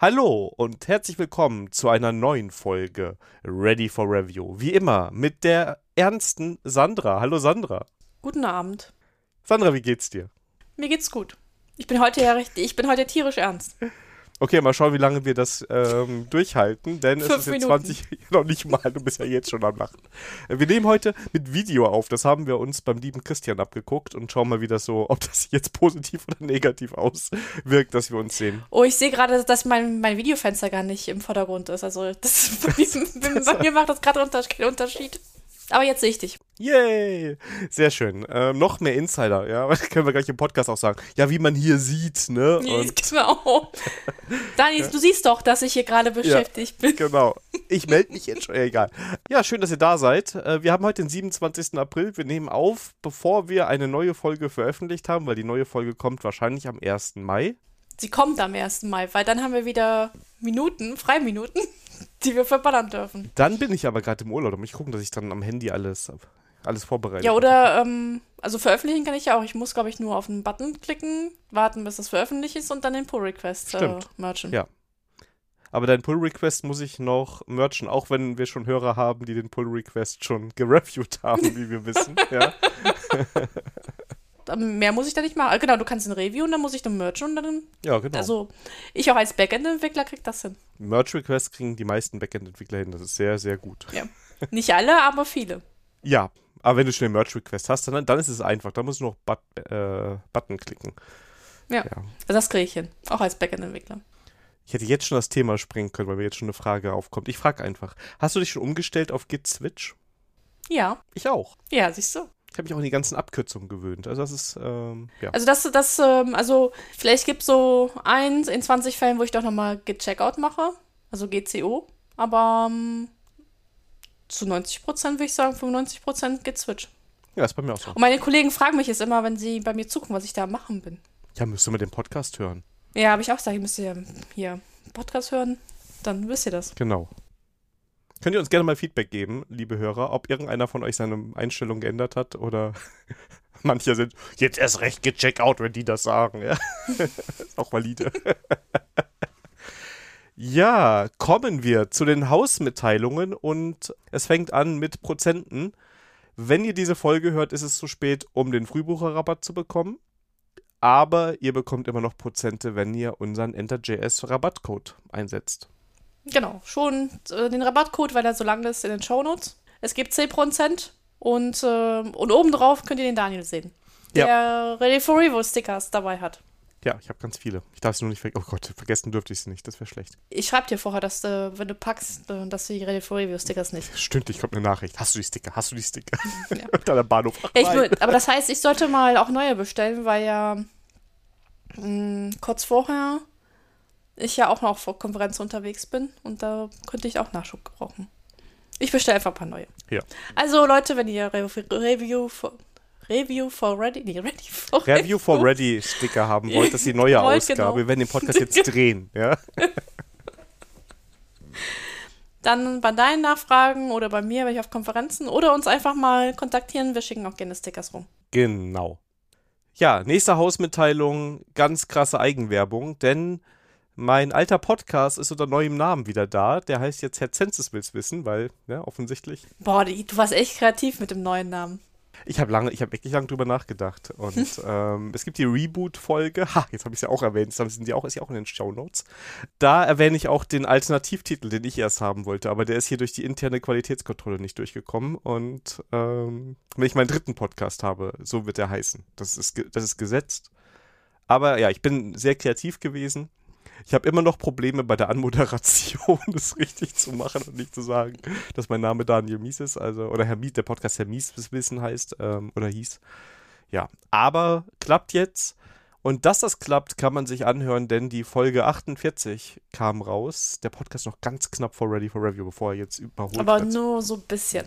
Hallo und herzlich willkommen zu einer neuen Folge Ready for Review. Wie immer mit der ernsten Sandra. Hallo Sandra. Guten Abend. Sandra, wie geht's dir? Mir geht's gut. Ich bin heute ja richtig, ich bin heute tierisch ernst. Okay, mal schauen, wie lange wir das ähm, durchhalten, denn Fünf es ist jetzt Minuten. 20, noch nicht mal, du bist ja jetzt schon am Lachen. Wir nehmen heute mit Video auf, das haben wir uns beim lieben Christian abgeguckt und schauen mal, wie das so, ob das jetzt positiv oder negativ auswirkt, dass wir uns sehen. Oh, ich sehe gerade, dass mein, mein Videofenster gar nicht im Vordergrund ist. Also das, bei, mir, bei mir macht das gerade keinen Unterschied. Aber jetzt sehe ich dich. Yay! Sehr schön. Ähm, noch mehr Insider, ja, können wir gleich im Podcast auch sagen. Ja, wie man hier sieht, ne? Und Genau. Dani, du siehst doch, dass ich hier gerade beschäftigt bin. Genau. Ich melde mich jetzt schon. Ja, egal. Ja, schön, dass ihr da seid. Äh, Wir haben heute den 27. April. Wir nehmen auf, bevor wir eine neue Folge veröffentlicht haben, weil die neue Folge kommt wahrscheinlich am 1. Mai. Sie kommt am 1. Mai, weil dann haben wir wieder Minuten, Freiminuten, die wir verballern dürfen. Dann bin ich aber gerade im Urlaub. Muss ich gucken, dass ich dann am Handy alles, alles vorbereite. Ja, oder, ähm, also veröffentlichen kann ich ja auch. Ich muss, glaube ich, nur auf einen Button klicken, warten, bis das veröffentlicht ist und dann den Pull-Request äh, merchen. Ja. Aber dein Pull-Request muss ich noch merchen, auch wenn wir schon Hörer haben, die den Pull-Request schon gereviewt haben, wie wir wissen. Ja. Ähm, Mehr muss ich da nicht machen. Ah, Genau, du kannst ein Review und dann muss ich den merchen und dann, ja, genau. also ich auch als Backend-Entwickler krieg das hin. Merch-Requests kriegen die meisten Backend-Entwickler hin. Das ist sehr, sehr gut. Ja. Nicht alle, aber viele. Ja, aber wenn du schnell Merch-Request hast, dann, dann ist es einfach. Da musst du noch But, äh, Button klicken. Ja. Ja. Also das kriege ich hin. Auch als Backend-Entwickler. Ich hätte jetzt schon das Thema springen können, weil mir jetzt schon eine Frage aufkommt. Ich frage einfach. Hast du dich schon umgestellt auf Git Switch? Ja. Ich auch. Ja, siehst du. Ich habe mich auch an die ganzen Abkürzungen gewöhnt. Also das ist, ähm, ja. Also das, das, ähm, also vielleicht gibt es so eins in 20 Fällen, wo ich doch nochmal Git-Checkout mache. Also GCO. Aber ähm, zu 90 Prozent würde ich sagen, 95 Prozent Git-Switch. Ja, ist bei mir auch so. Und meine Kollegen fragen mich jetzt immer, wenn sie bei mir zugucken, was ich da machen bin. Ja, müsst ihr mal den Podcast hören. Ja, habe ich auch gesagt, ihr müsst ja hier Podcast hören, dann wisst ihr das. Genau. Könnt ihr uns gerne mal Feedback geben, liebe Hörer, ob irgendeiner von euch seine Einstellung geändert hat oder manche sind jetzt erst recht gecheckt out, wenn die das sagen. Ja. auch valide. ja, kommen wir zu den Hausmitteilungen und es fängt an mit Prozenten. Wenn ihr diese Folge hört, ist es zu spät, um den Frühbucherrabatt zu bekommen. Aber ihr bekommt immer noch Prozente, wenn ihr unseren Enter.js Rabattcode einsetzt. Genau, schon äh, den Rabattcode, weil er so lang ist in den Shownotes. Es gibt 10% und, äh, und obendrauf könnt ihr den Daniel sehen. Ja. Der Ready for Revo Stickers dabei hat. Ja, ich habe ganz viele. Ich darf sie nur nicht vergessen. Oh Gott, vergessen dürfte ich sie nicht. Das wäre schlecht. Ich schreibe dir vorher, dass du, wenn du packst, äh, dass du die Ready for Review Stickers nicht. Stündlich kommt eine Nachricht. Hast du die Sticker? Hast du die Sticker? Ja. Am Bahnhof. Ach, Ja, ich, aber das heißt, ich sollte mal auch neue bestellen, weil ja mh, kurz vorher ich ja auch noch auf Konferenz unterwegs bin und da könnte ich auch Nachschub gebrauchen. Ich bestelle einfach ein paar neue. Ja. Also Leute, wenn ihr Re Review for, Review for Ready, nee, Ready for Review for Ready Sticker haben wollt, das ist die neue Wollt, Ausgabe. genau. Wir werden den Podcast jetzt drehen. Ja? Dann bei deinen Nachfragen oder bei mir, wenn ich auf Konferenzen oder uns einfach mal kontaktieren. Wir schicken auch gerne Stickers rum. Genau. Ja, nächste Hausmitteilung. Ganz krasse Eigenwerbung, denn mein alter Podcast ist unter neuem Namen wieder da. Der heißt jetzt Herr Zensis will's wissen, weil, ja, offensichtlich. Boah, du warst echt kreativ mit dem neuen Namen. Ich habe lange, ich habe wirklich lange drüber nachgedacht. Und ähm, es gibt die Reboot-Folge. Ha, jetzt habe ich es ja auch erwähnt. Das sind die auch, ist ja auch in den Show Notes. Da erwähne ich auch den Alternativtitel, den ich erst haben wollte, aber der ist hier durch die interne Qualitätskontrolle nicht durchgekommen. Und ähm, wenn ich meinen dritten Podcast habe, so wird er heißen. Das ist, das ist gesetzt. Aber ja, ich bin sehr kreativ gewesen. Ich habe immer noch Probleme bei der Anmoderation, das richtig zu machen und nicht zu sagen, dass mein Name Daniel Mies ist, also, oder Herr Mies, der Podcast Herr Mies Wissen heißt, ähm, oder hieß. Ja, aber klappt jetzt. Und dass das klappt, kann man sich anhören, denn die Folge 48 kam raus. Der Podcast noch ganz knapp vor Ready for Review, bevor er jetzt überholt Aber wird. nur so ein bisschen.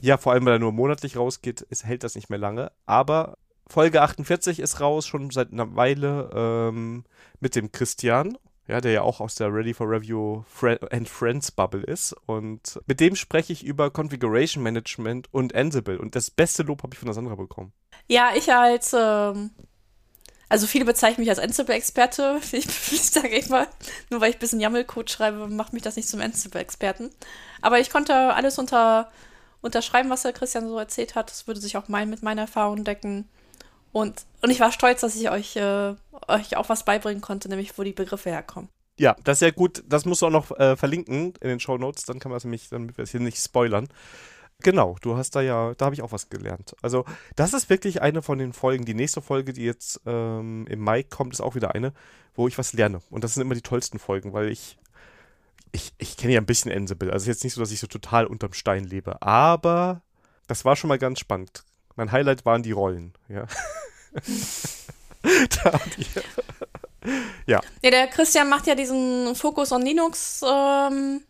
Ja, vor allem, weil er nur monatlich rausgeht, ist, hält das nicht mehr lange. Aber Folge 48 ist raus, schon seit einer Weile ähm, mit dem Christian. Ja, der ja auch aus der Ready for Review Fre and Friends Bubble ist. Und mit dem spreche ich über Configuration Management und Ansible. Und das beste Lob habe ich von der Sandra bekommen. Ja, ich als, ähm, Also viele bezeichnen mich als Ansible-Experte. Ich, ich sage immer, nur weil ich ein bisschen YAML-Code schreibe, macht mich das nicht zum Ansible-Experten. Aber ich konnte alles unter, unterschreiben, was der Christian so erzählt hat. Das würde sich auch mein, mit meiner Erfahrung decken. Und, und ich war stolz, dass ich euch, äh, euch auch was beibringen konnte, nämlich wo die Begriffe herkommen. Ja, das ist ja gut. Das musst du auch noch äh, verlinken in den Show Notes. Dann kann man es nämlich, damit wir es hier nicht spoilern. Genau, du hast da ja, da habe ich auch was gelernt. Also, das ist wirklich eine von den Folgen. Die nächste Folge, die jetzt ähm, im Mai kommt, ist auch wieder eine, wo ich was lerne. Und das sind immer die tollsten Folgen, weil ich, ich, ich kenne ja ein bisschen Ansible. Also, jetzt nicht so, dass ich so total unterm Stein lebe. Aber das war schon mal ganz spannend. Mein Highlight waren die Rollen, ja. ja. Ja, der Christian macht ja diesen Focus on Linux ähm,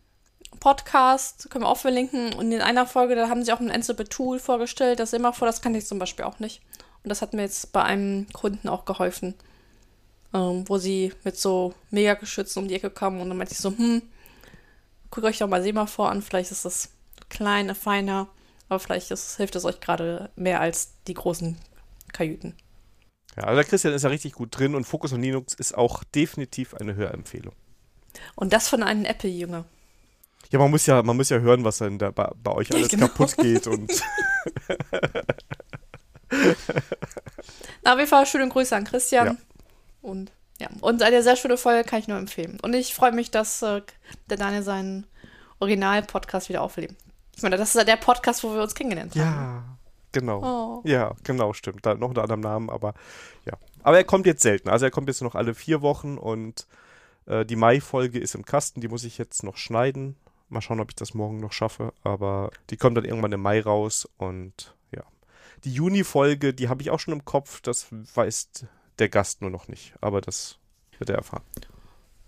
Podcast, können wir auch verlinken. Und in einer Folge, da haben sie auch ein Ansible Tool vorgestellt, das immer vor, das kann ich zum Beispiel auch nicht. Und das hat mir jetzt bei einem Kunden auch geholfen, ähm, wo sie mit so Megageschützen um die Ecke kamen und dann meinte ich so, hm, guckt euch doch mal Semaphor an, vielleicht ist das kleiner, feiner, aber vielleicht ist, hilft es euch gerade mehr als die großen Kajüten. Ja, also der Christian ist ja richtig gut drin und Focus on Linux ist auch definitiv eine Hörempfehlung. Und das von einem Apple-Jünger. Ja, man muss ja, man muss ja hören, was dann da bei, bei euch alles genau. kaputt geht und. Na, auf jeden Fall schöne Grüße an Christian. Ja. Und ja, und eine sehr schöne Folge kann ich nur empfehlen. Und ich freue mich, dass äh, der Daniel seinen Original-Podcast wieder auflebt. Ich meine, das ist ja der Podcast, wo wir uns kennengelernt haben. Ja. Genau. Oh. Ja, genau, stimmt. Da noch unter anderem Namen, aber ja. Aber er kommt jetzt selten. Also er kommt jetzt noch alle vier Wochen und äh, die Mai-Folge ist im Kasten. Die muss ich jetzt noch schneiden. Mal schauen, ob ich das morgen noch schaffe. Aber die kommt dann irgendwann im Mai raus und ja. Die Juni-Folge, die habe ich auch schon im Kopf. Das weiß der Gast nur noch nicht. Aber das wird er erfahren.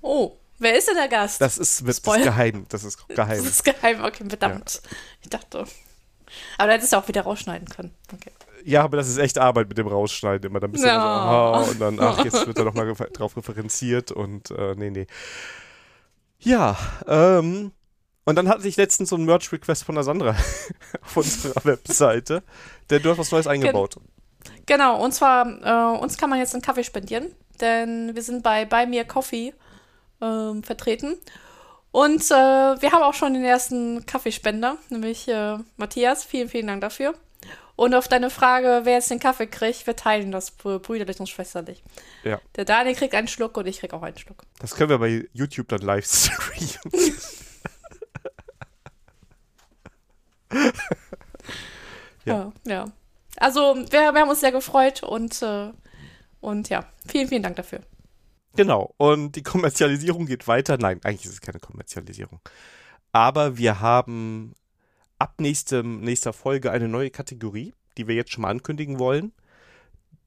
Oh, wer ist denn der Gast? Das ist, das ist geheim. Das ist geheim. Das ist geheim, okay, verdammt. Ja. Ich dachte. Aber du hättest auch wieder rausschneiden können. Okay. Ja, aber das ist echt Arbeit mit dem Rausschneiden. Immer dann bist du no. so, aha, und dann, ach, jetzt wird da nochmal drauf referenziert und äh, nee, nee. Ja, ähm, und dann hatte ich letztens so einen Merch-Request von der Sandra auf unserer Webseite, denn du hast was Neues eingebaut. Genau, und zwar, äh, uns kann man jetzt einen Kaffee spendieren, denn wir sind bei Buy Me a Coffee äh, vertreten. Und äh, wir haben auch schon den ersten Kaffeespender, nämlich äh, Matthias. Vielen, vielen Dank dafür. Und auf deine Frage, wer jetzt den Kaffee kriegt, wir teilen das brüderlich und schwesterlich. Ja. Der Daniel kriegt einen Schluck und ich krieg auch einen Schluck. Das können wir bei YouTube dann live streamen. ja. ja. ja. Also, wir, wir, haben uns sehr gefreut und, äh, und ja, vielen, vielen Dank dafür. Genau. Und die Kommerzialisierung geht weiter. Nein, eigentlich ist es keine Kommerzialisierung. Aber wir haben ab nächstem, nächster Folge eine neue Kategorie, die wir jetzt schon mal ankündigen wollen.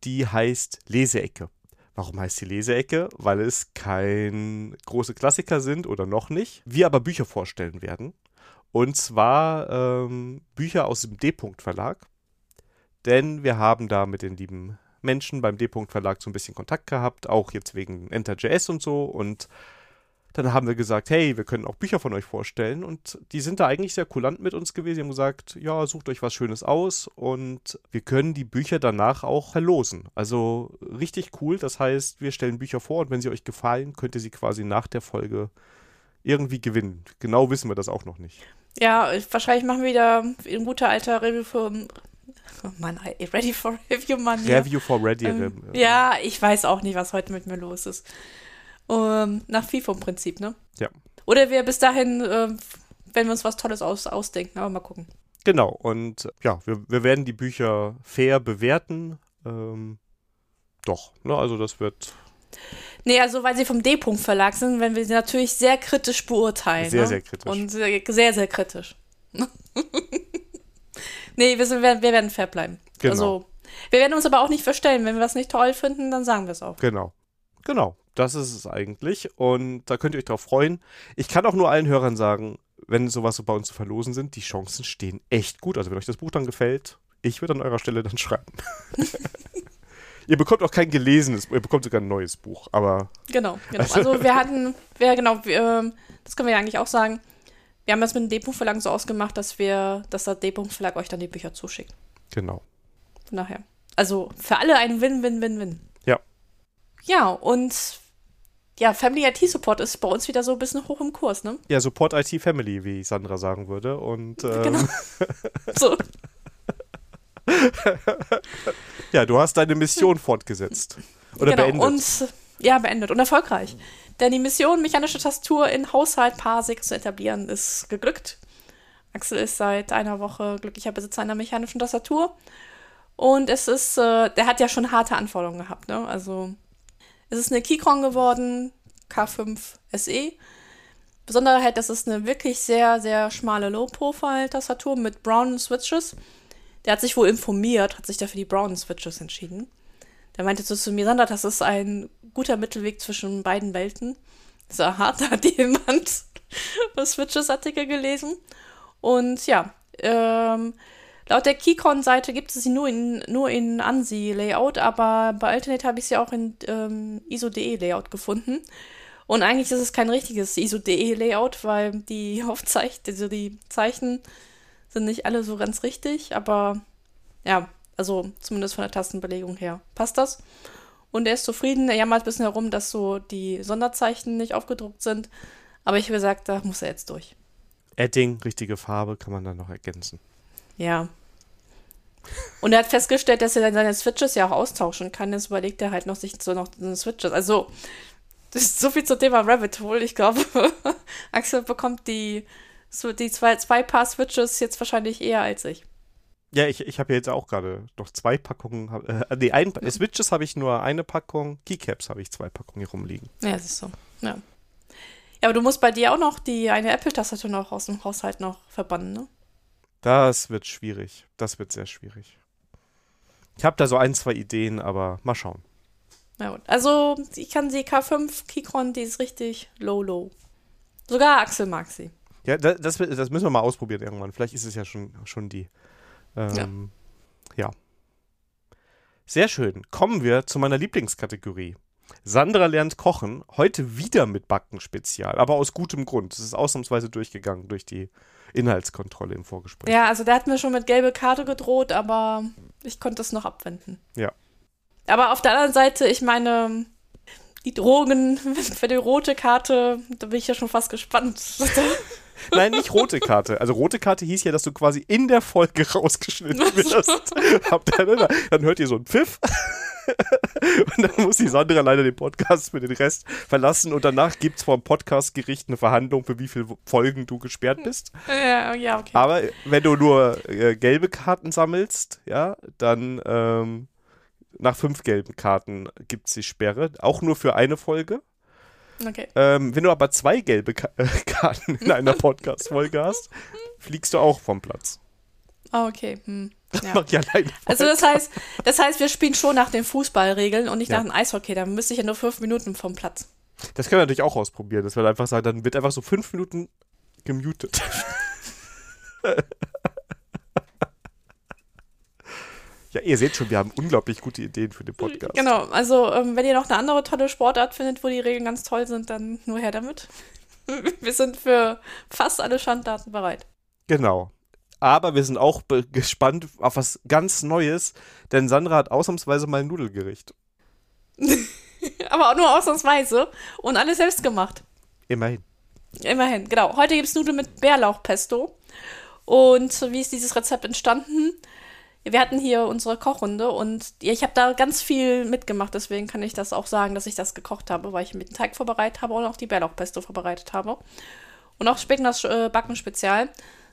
Die heißt Leseecke. Warum heißt die Leseecke? Weil es kein große Klassiker sind oder noch nicht. Wir aber Bücher vorstellen werden. Und zwar ähm, Bücher aus dem D-Punkt Verlag. Denn wir haben da mit den lieben Menschen beim D-Punkt Verlag so ein bisschen Kontakt gehabt, auch jetzt wegen Enter.js und so. Und dann haben wir gesagt, hey, wir können auch Bücher von euch vorstellen. Und die sind da eigentlich sehr kulant mit uns gewesen. Die haben gesagt, ja, sucht euch was Schönes aus und wir können die Bücher danach auch verlosen. Also richtig cool. Das heißt, wir stellen Bücher vor und wenn sie euch gefallen, könnt ihr sie quasi nach der Folge irgendwie gewinnen. Genau wissen wir das auch noch nicht. Ja, wahrscheinlich machen wir wieder ein guter alter Oh Mann, ready for review, Mann. Review for ready. Ähm, ja, ich weiß auch nicht, was heute mit mir los ist. Ähm, nach FIFO-Prinzip, ne? Ja. Oder wir bis dahin, äh, wenn wir uns was Tolles aus, ausdenken, aber mal gucken. Genau, und ja, wir, wir werden die Bücher fair bewerten. Ähm, doch, ne, also das wird. Nee, also weil sie vom D-Punkt Verlag sind, wenn wir sie natürlich sehr kritisch beurteilen. Sehr, ne? sehr kritisch. Und sehr, sehr, sehr kritisch. Nee, wir, sind, wir, wir werden fair bleiben. Genau. Also, wir werden uns aber auch nicht verstellen. Wenn wir was nicht toll finden, dann sagen wir es auch. Genau. Genau. Das ist es eigentlich. Und da könnt ihr euch drauf freuen. Ich kann auch nur allen Hörern sagen, wenn sowas so bei uns zu verlosen sind, die Chancen stehen echt gut. Also, wenn euch das Buch dann gefällt, ich würde an eurer Stelle dann schreiben. ihr bekommt auch kein gelesenes, ihr bekommt sogar ein neues Buch, aber. Genau, genau. Also wir hatten, wir, genau, wir, ähm, das können wir ja eigentlich auch sagen wir haben das mit dem D-Punkt Verlag so ausgemacht, dass wir, dass der D-Punkt Verlag euch dann die Bücher zuschickt. Genau. Von daher. Also für alle ein Win-Win-Win-Win. Ja. Ja, und ja, Family IT Support ist bei uns wieder so ein bisschen hoch im Kurs, ne? Ja, Support IT Family, wie Sandra sagen würde. Und ähm, Genau. So. ja, du hast deine Mission fortgesetzt. Oder genau. beendet. Und ja, beendet und erfolgreich. Denn die Mission, mechanische Tastatur in Haushalt Parsec zu etablieren, ist geglückt. Axel ist seit einer Woche glücklicher Besitzer einer mechanischen Tastatur. Und es ist, äh, der hat ja schon harte Anforderungen gehabt, ne? Also, es ist eine Keychron geworden, K5 SE. Besonderheit, das ist eine wirklich sehr, sehr schmale Low-Profile-Tastatur mit brownen Switches. Der hat sich wohl informiert, hat sich dafür die brownen Switches entschieden. Der meinte so zu mir, Sandra, das ist ein guter Mittelweg zwischen beiden Welten. So, aha, da hat jemand Switches-Artikel gelesen. Und ja, ähm, laut der Keychron-Seite gibt es sie nur in, nur in ANSI-Layout, aber bei Alternate habe ich sie auch in ähm, ISO.de-Layout gefunden. Und eigentlich ist es kein richtiges ISO.de-Layout, weil die Aufzeichen, also die Zeichen sind nicht alle so ganz richtig, aber ja, also zumindest von der Tastenbelegung her passt das. Und er ist zufrieden. Er jammert ein bisschen herum, dass so die Sonderzeichen nicht aufgedruckt sind. Aber ich habe gesagt, da muss er jetzt durch. Edding, richtige Farbe, kann man dann noch ergänzen. Ja. Und er hat festgestellt, dass er dann seine Switches ja auch austauschen kann. Jetzt überlegt er halt noch sich so noch Switches. Also, das ist so viel zum Thema Rabbit Hole. Ich glaube, Axel bekommt die, so die zwei, zwei Paar Switches jetzt wahrscheinlich eher als ich. Ja, ich, ich habe ja jetzt auch gerade noch zwei Packungen. Äh, nee, ein, Switches habe ich nur eine Packung, Keycaps habe ich zwei Packungen hier rumliegen. Ja, das ist so. Ja. Ja, aber du musst bei dir auch noch die eine Apple-Tastatur noch aus dem Haushalt noch verbannen, ne? Das wird schwierig. Das wird sehr schwierig. Ich habe da so ein, zwei Ideen, aber mal schauen. Na gut. Also, ich kann die K5 Keychron, die ist richtig low, low. Sogar Axel mag sie. Ja, da- das, wird- das müssen wir mal ausprobieren irgendwann. Vielleicht ist es ja schon, schon die. Ähm, ja. Sehr schön. Kommen wir zu meiner Lieblingskategorie. Sandra lernt kochen. Heute wieder mit Backen-Spezial, aber aus gutem Grund. Es ist ausnahmsweise durchgegangen durch die Inhaltskontrolle im Vorgespräch. Ja, also der hat mir schon mit gelbe Karte gedroht, aber ich konnte es noch abwenden. Ja. Aber auf der anderen Seite, ich meine, die Drogen für die rote Karte, da bin ich ja schon fast gespannt. Nein, nicht rote Karte. Also rote Karte hieß ja, dass du quasi in der Folge rausgeschnitten wirst. Habt ihr, ne? Dann hört ihr so einen Pfiff. und dann muss die Sandra leider den Podcast für den Rest verlassen. Und danach gibt es vom Podcastgericht eine Verhandlung, für wie viele Folgen du gesperrt bist. ja, ja, okay. Aber wenn du nur äh, gelbe Karten sammelst, ja, dann ähm, nach fünf gelben Karten gibt es die Sperre. Auch nur für eine Folge. Okay. Ähm, wenn du aber zwei gelbe Ka äh, Karten in einer Podcast-Folge hast, fliegst du auch vom Platz. Ah, okay. Hm. Ja. Alleine. Also das heißt, das heißt, wir spielen schon nach den Fußballregeln und nicht Ja. nach dem Eishockey. Dann müsste ich ja nur fünf Minuten vom Platz. Das können wir natürlich auch ausprobieren. Das wird einfach sagen, dann wird einfach so fünf Minuten gemutet. ja, ihr seht schon, wir haben unglaublich gute Ideen für den Podcast. Genau, also ähm, wenn ihr noch eine andere tolle Sportart findet, wo die Regeln ganz toll sind, dann nur her damit. Wir sind für fast alle Schanddaten bereit. Genau. Aber wir sind auch gespannt auf was ganz Neues, denn Sandra hat ausnahmsweise mal ein Nudelgericht. Aber auch nur ausnahmsweise und alles selbst gemacht. Immerhin. Immerhin, genau. Heute gibt es Nudeln mit Bärlauchpesto. Und wie ist dieses Rezept entstanden? Wir hatten hier unsere Kochrunde und ich habe da ganz viel mitgemacht, deswegen kann ich das auch sagen, dass ich das gekocht habe, weil ich mit dem Teig vorbereitet habe und auch die Bärlauchpesto vorbereitet habe. Und auch später das äh, Backen Spezial.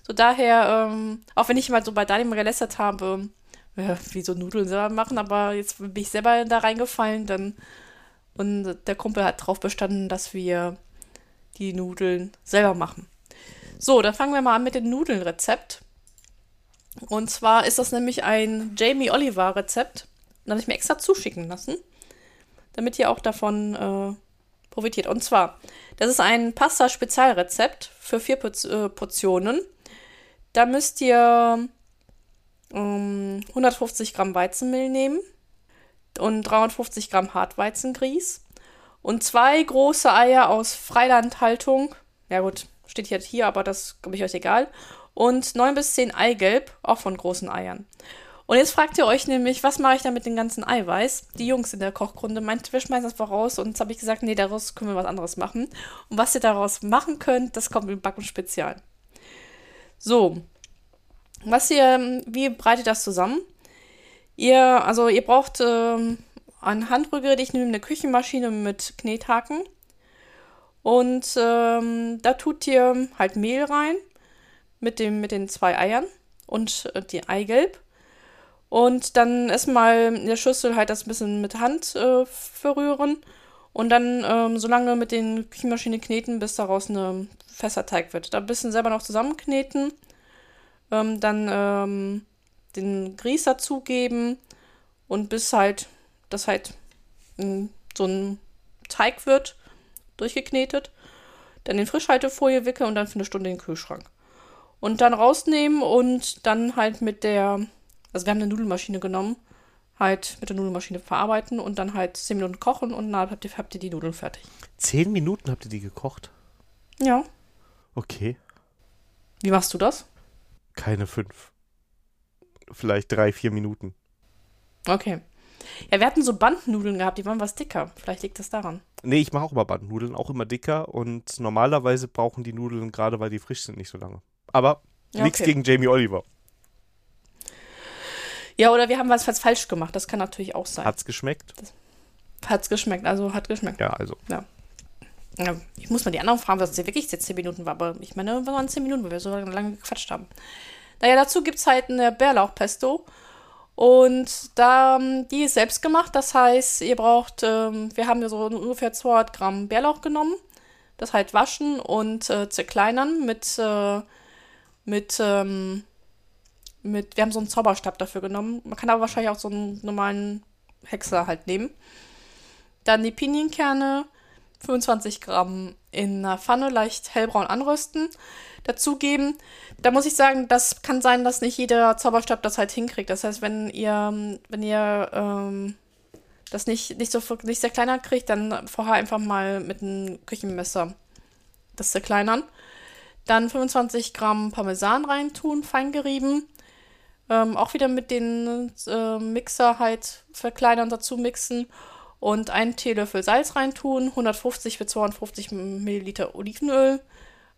So daher, ähm, auch wenn ich mal so bei Daniel gelästert habe, ja, wie so Nudeln selber machen, aber jetzt bin ich selber da reingefallen, dann und der Kumpel hat darauf bestanden, dass wir die Nudeln selber machen. So, dann fangen wir mal an mit dem Nudelnrezept. Und zwar ist das nämlich ein Jamie Oliver Rezept. Das habe ich mir extra zuschicken lassen, damit ihr auch davon äh, profitiert. Und zwar, das ist ein Pasta-Spezialrezept für vier äh, Portionen. Da müsst ihr ähm, 150 Gramm Weizenmehl nehmen und 350 Gramm Hartweizengrieß und zwei große Eier aus Freilandhaltung. Ja gut, steht jetzt hier, aber das glaube ich euch egal. Und neun bis zehn Eigelb, auch von großen Eiern. Und jetzt fragt ihr euch nämlich, was mache ich da mit dem ganzen Eiweiß? Die Jungs in der Kochgrunde meinten, wir schmeißen das einfach raus. Und jetzt habe ich gesagt, nee, daraus können wir was anderes machen. Und was ihr daraus machen könnt, das kommt im Backen Spezial. So, was ihr, wie bereitet das zusammen? Ihr, also ihr braucht ähm, ein Handrührgerät, ich nehme eine Küchenmaschine mit Knethaken. Und ähm, da tut ihr halt Mehl rein mit, dem, mit den zwei Eiern und äh, die Eigelb. Und dann erstmal in der Schüssel halt das ein bisschen mit Hand äh, verrühren. Und dann ähm, so lange mit den Küchenmaschine kneten, bis daraus ein fester Teig wird. Da ein bisschen selber noch zusammenkneten. Ähm, dann ähm, den Grieß dazugeben. Und bis halt, das halt mh, so ein Teig wird, durchgeknetet. Dann in Frischhaltefolie wickeln und dann für eine Stunde in den Kühlschrank. Und dann rausnehmen und dann halt mit der also wir haben eine Nudelmaschine genommen, halt mit der Nudelmaschine verarbeiten und dann halt 10 Minuten kochen und dann habt ihr, habt ihr die Nudeln fertig. Zehn Minuten habt ihr die gekocht? Ja. Okay. Wie machst du das? Keine fünf. Vielleicht drei, vier Minuten. Okay. Ja, wir hatten so Bandnudeln gehabt, die waren was dicker. Vielleicht liegt das daran. Nee, ich mache auch immer Bandnudeln, auch immer dicker und normalerweise brauchen die Nudeln, gerade weil die frisch sind, nicht so lange. Aber Ja, nichts okay. gegen Jamie Oliver. Ja, oder wir haben was falsch gemacht. Das kann natürlich auch sein. Hat's geschmeckt? Hat's geschmeckt, also hat geschmeckt. Ja, also. Ja, ich muss mal die anderen fragen, was es wirklich jetzt 10 Minuten war, aber ich meine, wir waren 10 Minuten, weil wir so lange gequatscht haben. Naja, dazu gibt es halt eine Bärlauchpesto. Und da, die ist selbst gemacht, das heißt, ihr braucht, ähm, wir haben ja so ungefähr 200 Gramm Bärlauch genommen, das halt waschen und äh, zerkleinern mit, äh, mit, ähm, mit, wir haben so einen Zauberstab dafür genommen. Man kann aber wahrscheinlich auch so einen normalen Häcksler halt nehmen. Dann die Pinienkerne, 25 Gramm in einer Pfanne leicht hellbraun anrösten, dazugeben. Da muss ich sagen, das kann sein, dass nicht jeder Zauberstab das halt hinkriegt. Das heißt, wenn ihr, wenn ihr ähm, das nicht, nicht so nicht sehr kleiner kriegt, dann vorher einfach mal mit einem Küchenmesser das zerkleinern. Dann 25 Gramm Parmesan reintun, fein gerieben. Ähm, auch wieder mit den äh, Mixer halt verkleinern, dazu mixen und einen Teelöffel Salz reintun, 150 bis 250 Milliliter Olivenöl,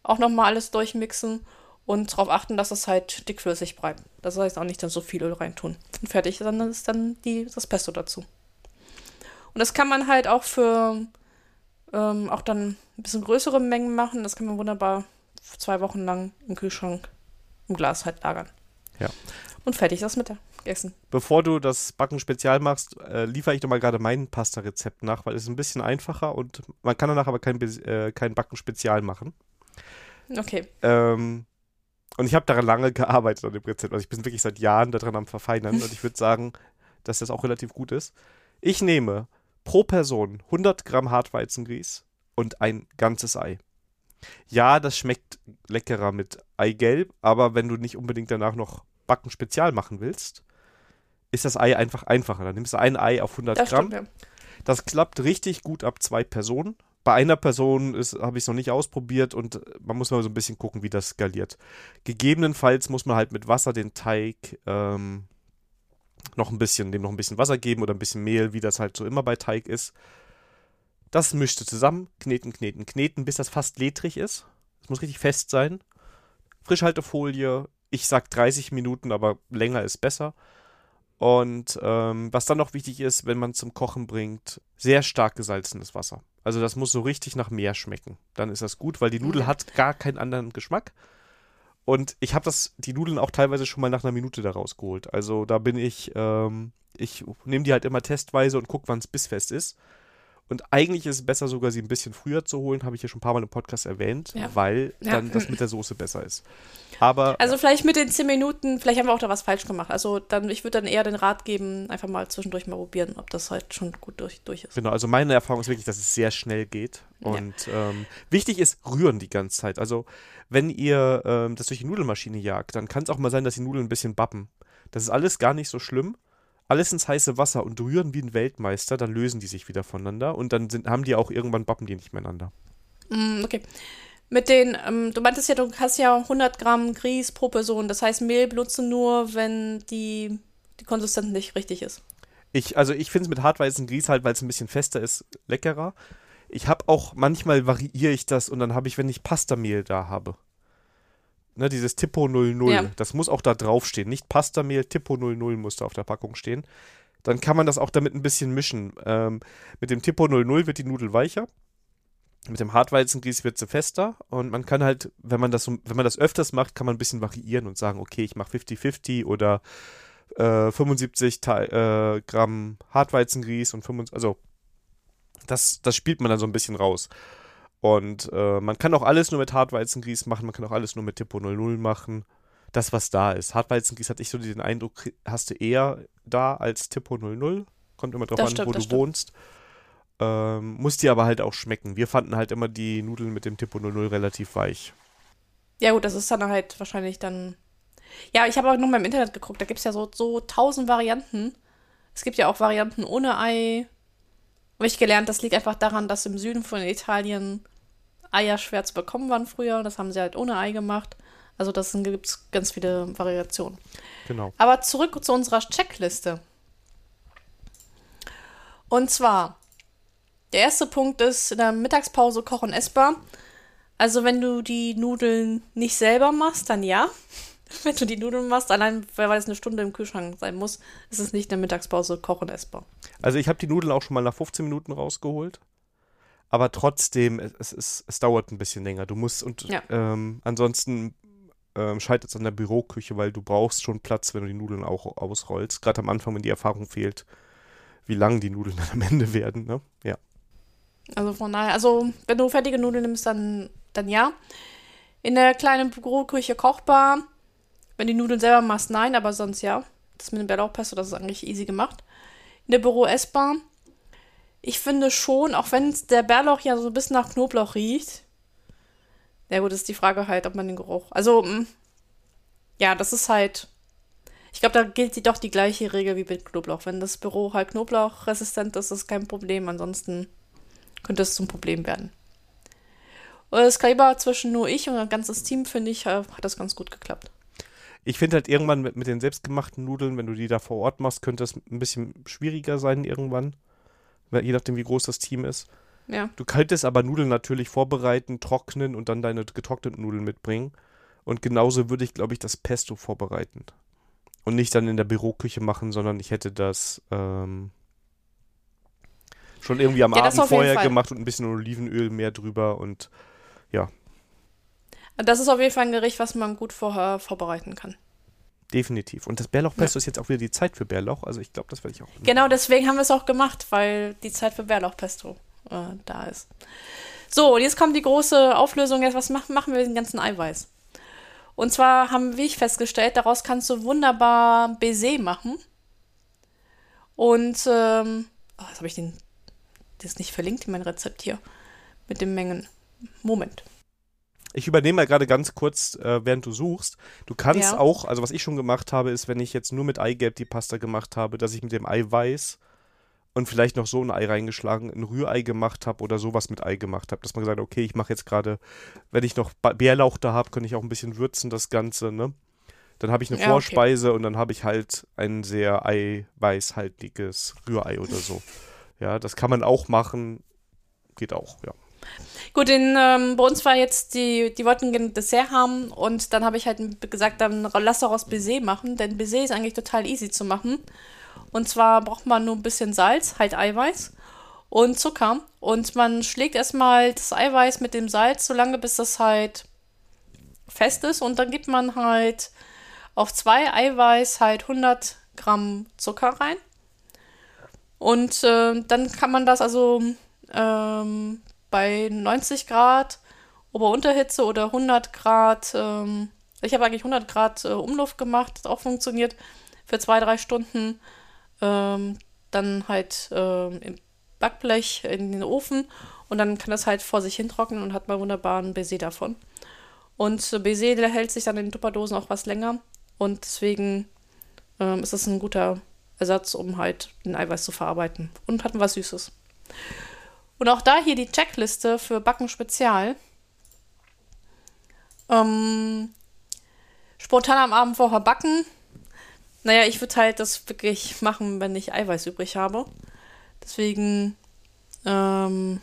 auch nochmal alles durchmixen und darauf achten, dass es halt dickflüssig bleibt. Das heißt auch nicht dann so viel Öl reintun. Und fertig, dann ist dann die, das Pesto dazu. Und das kann man halt auch für ähm, auch dann ein bisschen größere Mengen machen. Das kann man wunderbar zwei Wochen lang im Kühlschrank im Glas halt lagern. Ja. Und fertig ist das Mittagessen. Bevor du das Backen spezial machst, äh, liefere ich doch mal gerade mein Pasta-Rezept nach, weil es ist ein bisschen einfacher und man kann danach aber kein, äh, kein Backen spezial machen. Okay. Ähm, und ich habe daran lange gearbeitet an dem Rezept. Also ich bin wirklich seit Jahren daran am Verfeinern und ich würde sagen, dass das auch relativ gut ist. Ich nehme pro Person 100 Gramm Hartweizengrieß und ein ganzes Ei. Ja, das schmeckt leckerer mit Eigelb, aber wenn du nicht unbedingt danach noch Backen spezial machen willst, ist das Ei einfach einfacher. Dann nimmst du ein Ei auf 100 Das Gramm. stimmt, ja. Das klappt richtig gut ab zwei Personen. Bei einer Person habe ich es noch nicht ausprobiert und man muss mal so ein bisschen gucken, wie das skaliert. Gegebenenfalls muss man halt mit Wasser den Teig ähm, noch ein bisschen, dem noch ein bisschen Wasser geben oder ein bisschen Mehl, wie das halt so immer bei Teig ist. Das mischte zusammen, kneten, kneten, kneten, bis das fast ledrig ist. Es muss richtig fest sein. Frischhaltefolie, ich sag 30 Minuten, aber länger ist besser. Und ähm, was dann noch wichtig ist, wenn man zum Kochen bringt, sehr stark gesalzenes Wasser. Also das muss so richtig nach Meer schmecken. Dann ist das gut, weil die Nudel Mhm. hat gar keinen anderen Geschmack. Und ich habe das, die Nudeln auch teilweise schon mal nach einer Minute da rausgeholt. Also da bin ich, ähm, ich nehme die halt immer testweise und gucke, wann es bissfest ist. Und eigentlich ist es besser sogar, sie ein bisschen früher zu holen, habe ich ja schon ein paar Mal im Podcast erwähnt, Ja. weil Ja. dann das mit der Soße besser ist. Aber Also vielleicht mit den 10 Minuten, vielleicht haben wir auch da was falsch gemacht. Also dann, ich würde dann eher den Rat geben, einfach mal zwischendurch mal probieren, ob das halt schon gut durch, durch ist. Genau, also meine Erfahrung ist wirklich, dass es sehr schnell geht. Ja. Und ähm, wichtig ist, rühren die ganze Zeit. Also, wenn ihr ähm, das durch die Nudelmaschine jagt, dann kann es auch mal sein, dass die Nudeln ein bisschen bappen. Das ist alles gar nicht so schlimm. Alles ins heiße Wasser und rühren wie ein Weltmeister, dann lösen die sich wieder voneinander und dann sind, haben die auch irgendwann bappen die nicht miteinander. Mm, okay. Mit den, ähm, du meintest ja, du hast ja 100 Gramm Grieß pro Person. Das heißt, Mehl benutzt du nur, wenn die, die Konsistenz nicht richtig ist. Ich, also ich finde es mit hartweißen Grieß halt, weil es ein bisschen fester ist, leckerer. Ich habe auch, manchmal variiere ich das und dann habe ich, wenn ich Pastamehl da habe. Ne, dieses Tipo 00, Ja. das muss auch da draufstehen. Nicht Pastamehl, Tipo 00 muss da auf der Packung stehen. Dann kann man das auch damit ein bisschen mischen. Ähm, mit dem Tipo 00 wird die Nudel weicher. Mit dem Hartweizengrieß wird sie fester und man kann halt, wenn man das wenn man das öfters macht, kann man ein bisschen variieren und sagen, okay, ich mache 50-50 oder äh, 75 Te äh, Gramm Hartweizengrieß und 25, also das, das spielt man dann so ein bisschen raus. Und äh, man kann auch alles nur mit Hartweizengrieß machen, man kann auch alles nur mit Tipo 00 machen. Das, was da ist. Hartweizengrieß hatte ich so den Eindruck, hast du eher da als Tipo 00. Kommt immer drauf Das an, stimmt, wo du stimmt. wohnst. Ähm, muss dir aber halt auch schmecken. Wir fanden halt immer die Nudeln mit dem Tipo 00 relativ weich. Ja, gut, das ist dann halt wahrscheinlich dann. Ja, ich habe auch noch mal im Internet geguckt, da gibt es ja so, so tausend Varianten. Es gibt ja auch Varianten ohne Ei. Habe ich gelernt, das liegt einfach daran, dass im Süden von Italien Eier schwer zu bekommen waren früher. Das haben sie halt ohne Ei gemacht. Also das gibt es ganz viele Variationen. Genau. Aber zurück zu unserer Checkliste. Und zwar, der erste Punkt ist in der Mittagspause kochen essbar. Also wenn du die Nudeln nicht selber machst, dann ja. Wenn du die Nudeln machst, allein weil es eine Stunde im Kühlschrank sein muss, ist es nicht in der Mittagspause kochen essbar. Also ich habe die Nudeln auch schon mal nach 15 Minuten rausgeholt. Aber trotzdem, es, es, es dauert ein bisschen länger. Du musst und Ja. ähm, ansonsten ähm, scheitert es an der Büroküche, weil du brauchst schon Platz, wenn du die Nudeln auch ausrollst. Gerade am Anfang, wenn die Erfahrung fehlt, wie lang die Nudeln dann am Ende werden. Ne? Ja. Also von daher, also wenn du fertige Nudeln nimmst, dann, dann ja. In der kleinen Büroküche kochbar. Wenn die Nudeln selber machst, nein, aber sonst ja. Das mit dem Bärlauchpesto, das ist eigentlich easy gemacht. In der Büro essbar. Ich finde schon, auch wenn der Bärlauch ja so ein bisschen nach Knoblauch riecht. Ja gut, ist die Frage halt, ob man den Geruch. Also, mh, ja, das ist halt. Ich glaube, da gilt doch die gleiche Regel wie mit Knoblauch. Wenn das Büro halt knoblauchresistent ist, ist kein Problem. Ansonsten könnte es zum Problem werden. Und das Kaliber zwischen nur ich und ein ganzes Team, finde ich, äh, hat das ganz gut geklappt. Ich finde halt irgendwann mit, mit den selbstgemachten Nudeln, wenn du die da vor Ort machst, könnte das ein bisschen schwieriger sein irgendwann. Je nachdem, wie groß das Team ist. Ja. Du könntest aber Nudeln natürlich vorbereiten, trocknen und dann deine getrockneten Nudeln mitbringen. Und genauso würde ich, glaube ich, das Pesto vorbereiten. Und nicht dann in der Büroküche machen, sondern ich hätte das ähm, schon irgendwie am Ja, Abend vorher gemacht und ein bisschen Olivenöl mehr drüber und Das ist auf jeden Fall ein Gericht, was man gut vorher vorbereiten kann. definitiv. Und das Bärlauchpesto ist jetzt auch wieder die Zeit für Bärlauch, also ich glaube, das werde ich auch. Genau deswegen haben wir es auch gemacht, weil die Zeit für Bärlauchpesto äh, da ist. So, und jetzt kommt die große Auflösung. Jetzt, was machen, machen wir mit dem ganzen Eiweiß? Und zwar haben wir festgestellt, daraus kannst du wunderbar Baiser machen. Und, ähm, oh, jetzt habe ich den, das nicht verlinkt in mein Rezept hier. Mit den Mengen. Moment. Ich übernehme mal gerade ganz kurz, äh, während du suchst. Du kannst Ja. auch, also was ich schon gemacht habe, ist, wenn ich jetzt nur mit Eigelb die Pasta gemacht habe, dass ich mit dem Eiweiß und vielleicht noch so ein Ei reingeschlagen, ein Rührei gemacht habe oder sowas mit Ei gemacht habe. Dass man gesagt hat, okay, ich mache jetzt gerade, wenn ich noch Bärlauch da habe, kann ich auch ein bisschen würzen, das Ganze, ne? Dann habe ich eine Ja, okay. Vorspeise und dann habe ich halt ein sehr eiweißhaltiges Rührei oder so. Ja, das kann man auch machen. Geht auch, ja. Gut, den, ähm, bei uns war jetzt, die, die wollten gerne Dessert haben und dann habe ich halt gesagt, dann lass daraus Baiser machen, denn Baiser ist eigentlich total easy zu machen. Und zwar braucht man nur ein bisschen Salz, halt Eiweiß und Zucker. Und man schlägt erstmal das Eiweiß mit dem Salz so lange, bis das halt fest ist. Und dann gibt man halt auf zwei Eiweiß halt 100 Gramm Zucker rein. Und äh, dann kann man das also ähm, bei 90 Grad Ober-Unterhitze oder 100 Grad, ähm, ich habe eigentlich 100 Grad äh, Umluft gemacht, hat auch funktioniert, für zwei, drei Stunden ähm, dann halt ähm, im Backblech in den Ofen und dann kann das halt vor sich hin trocknen und hat man wunderbaren Baiser davon. Und Baiser, der hält sich dann in Tupperdosen auch was länger und deswegen ähm, ist das ein guter Ersatz, um halt den Eiweiß zu verarbeiten und hat was Süßes. Und auch da hier die Checkliste für Backen Spezial. Ähm, spontan am Abend vorher backen. naja, ich würde halt das wirklich machen, wenn ich Eiweiß übrig habe. Deswegen, ähm,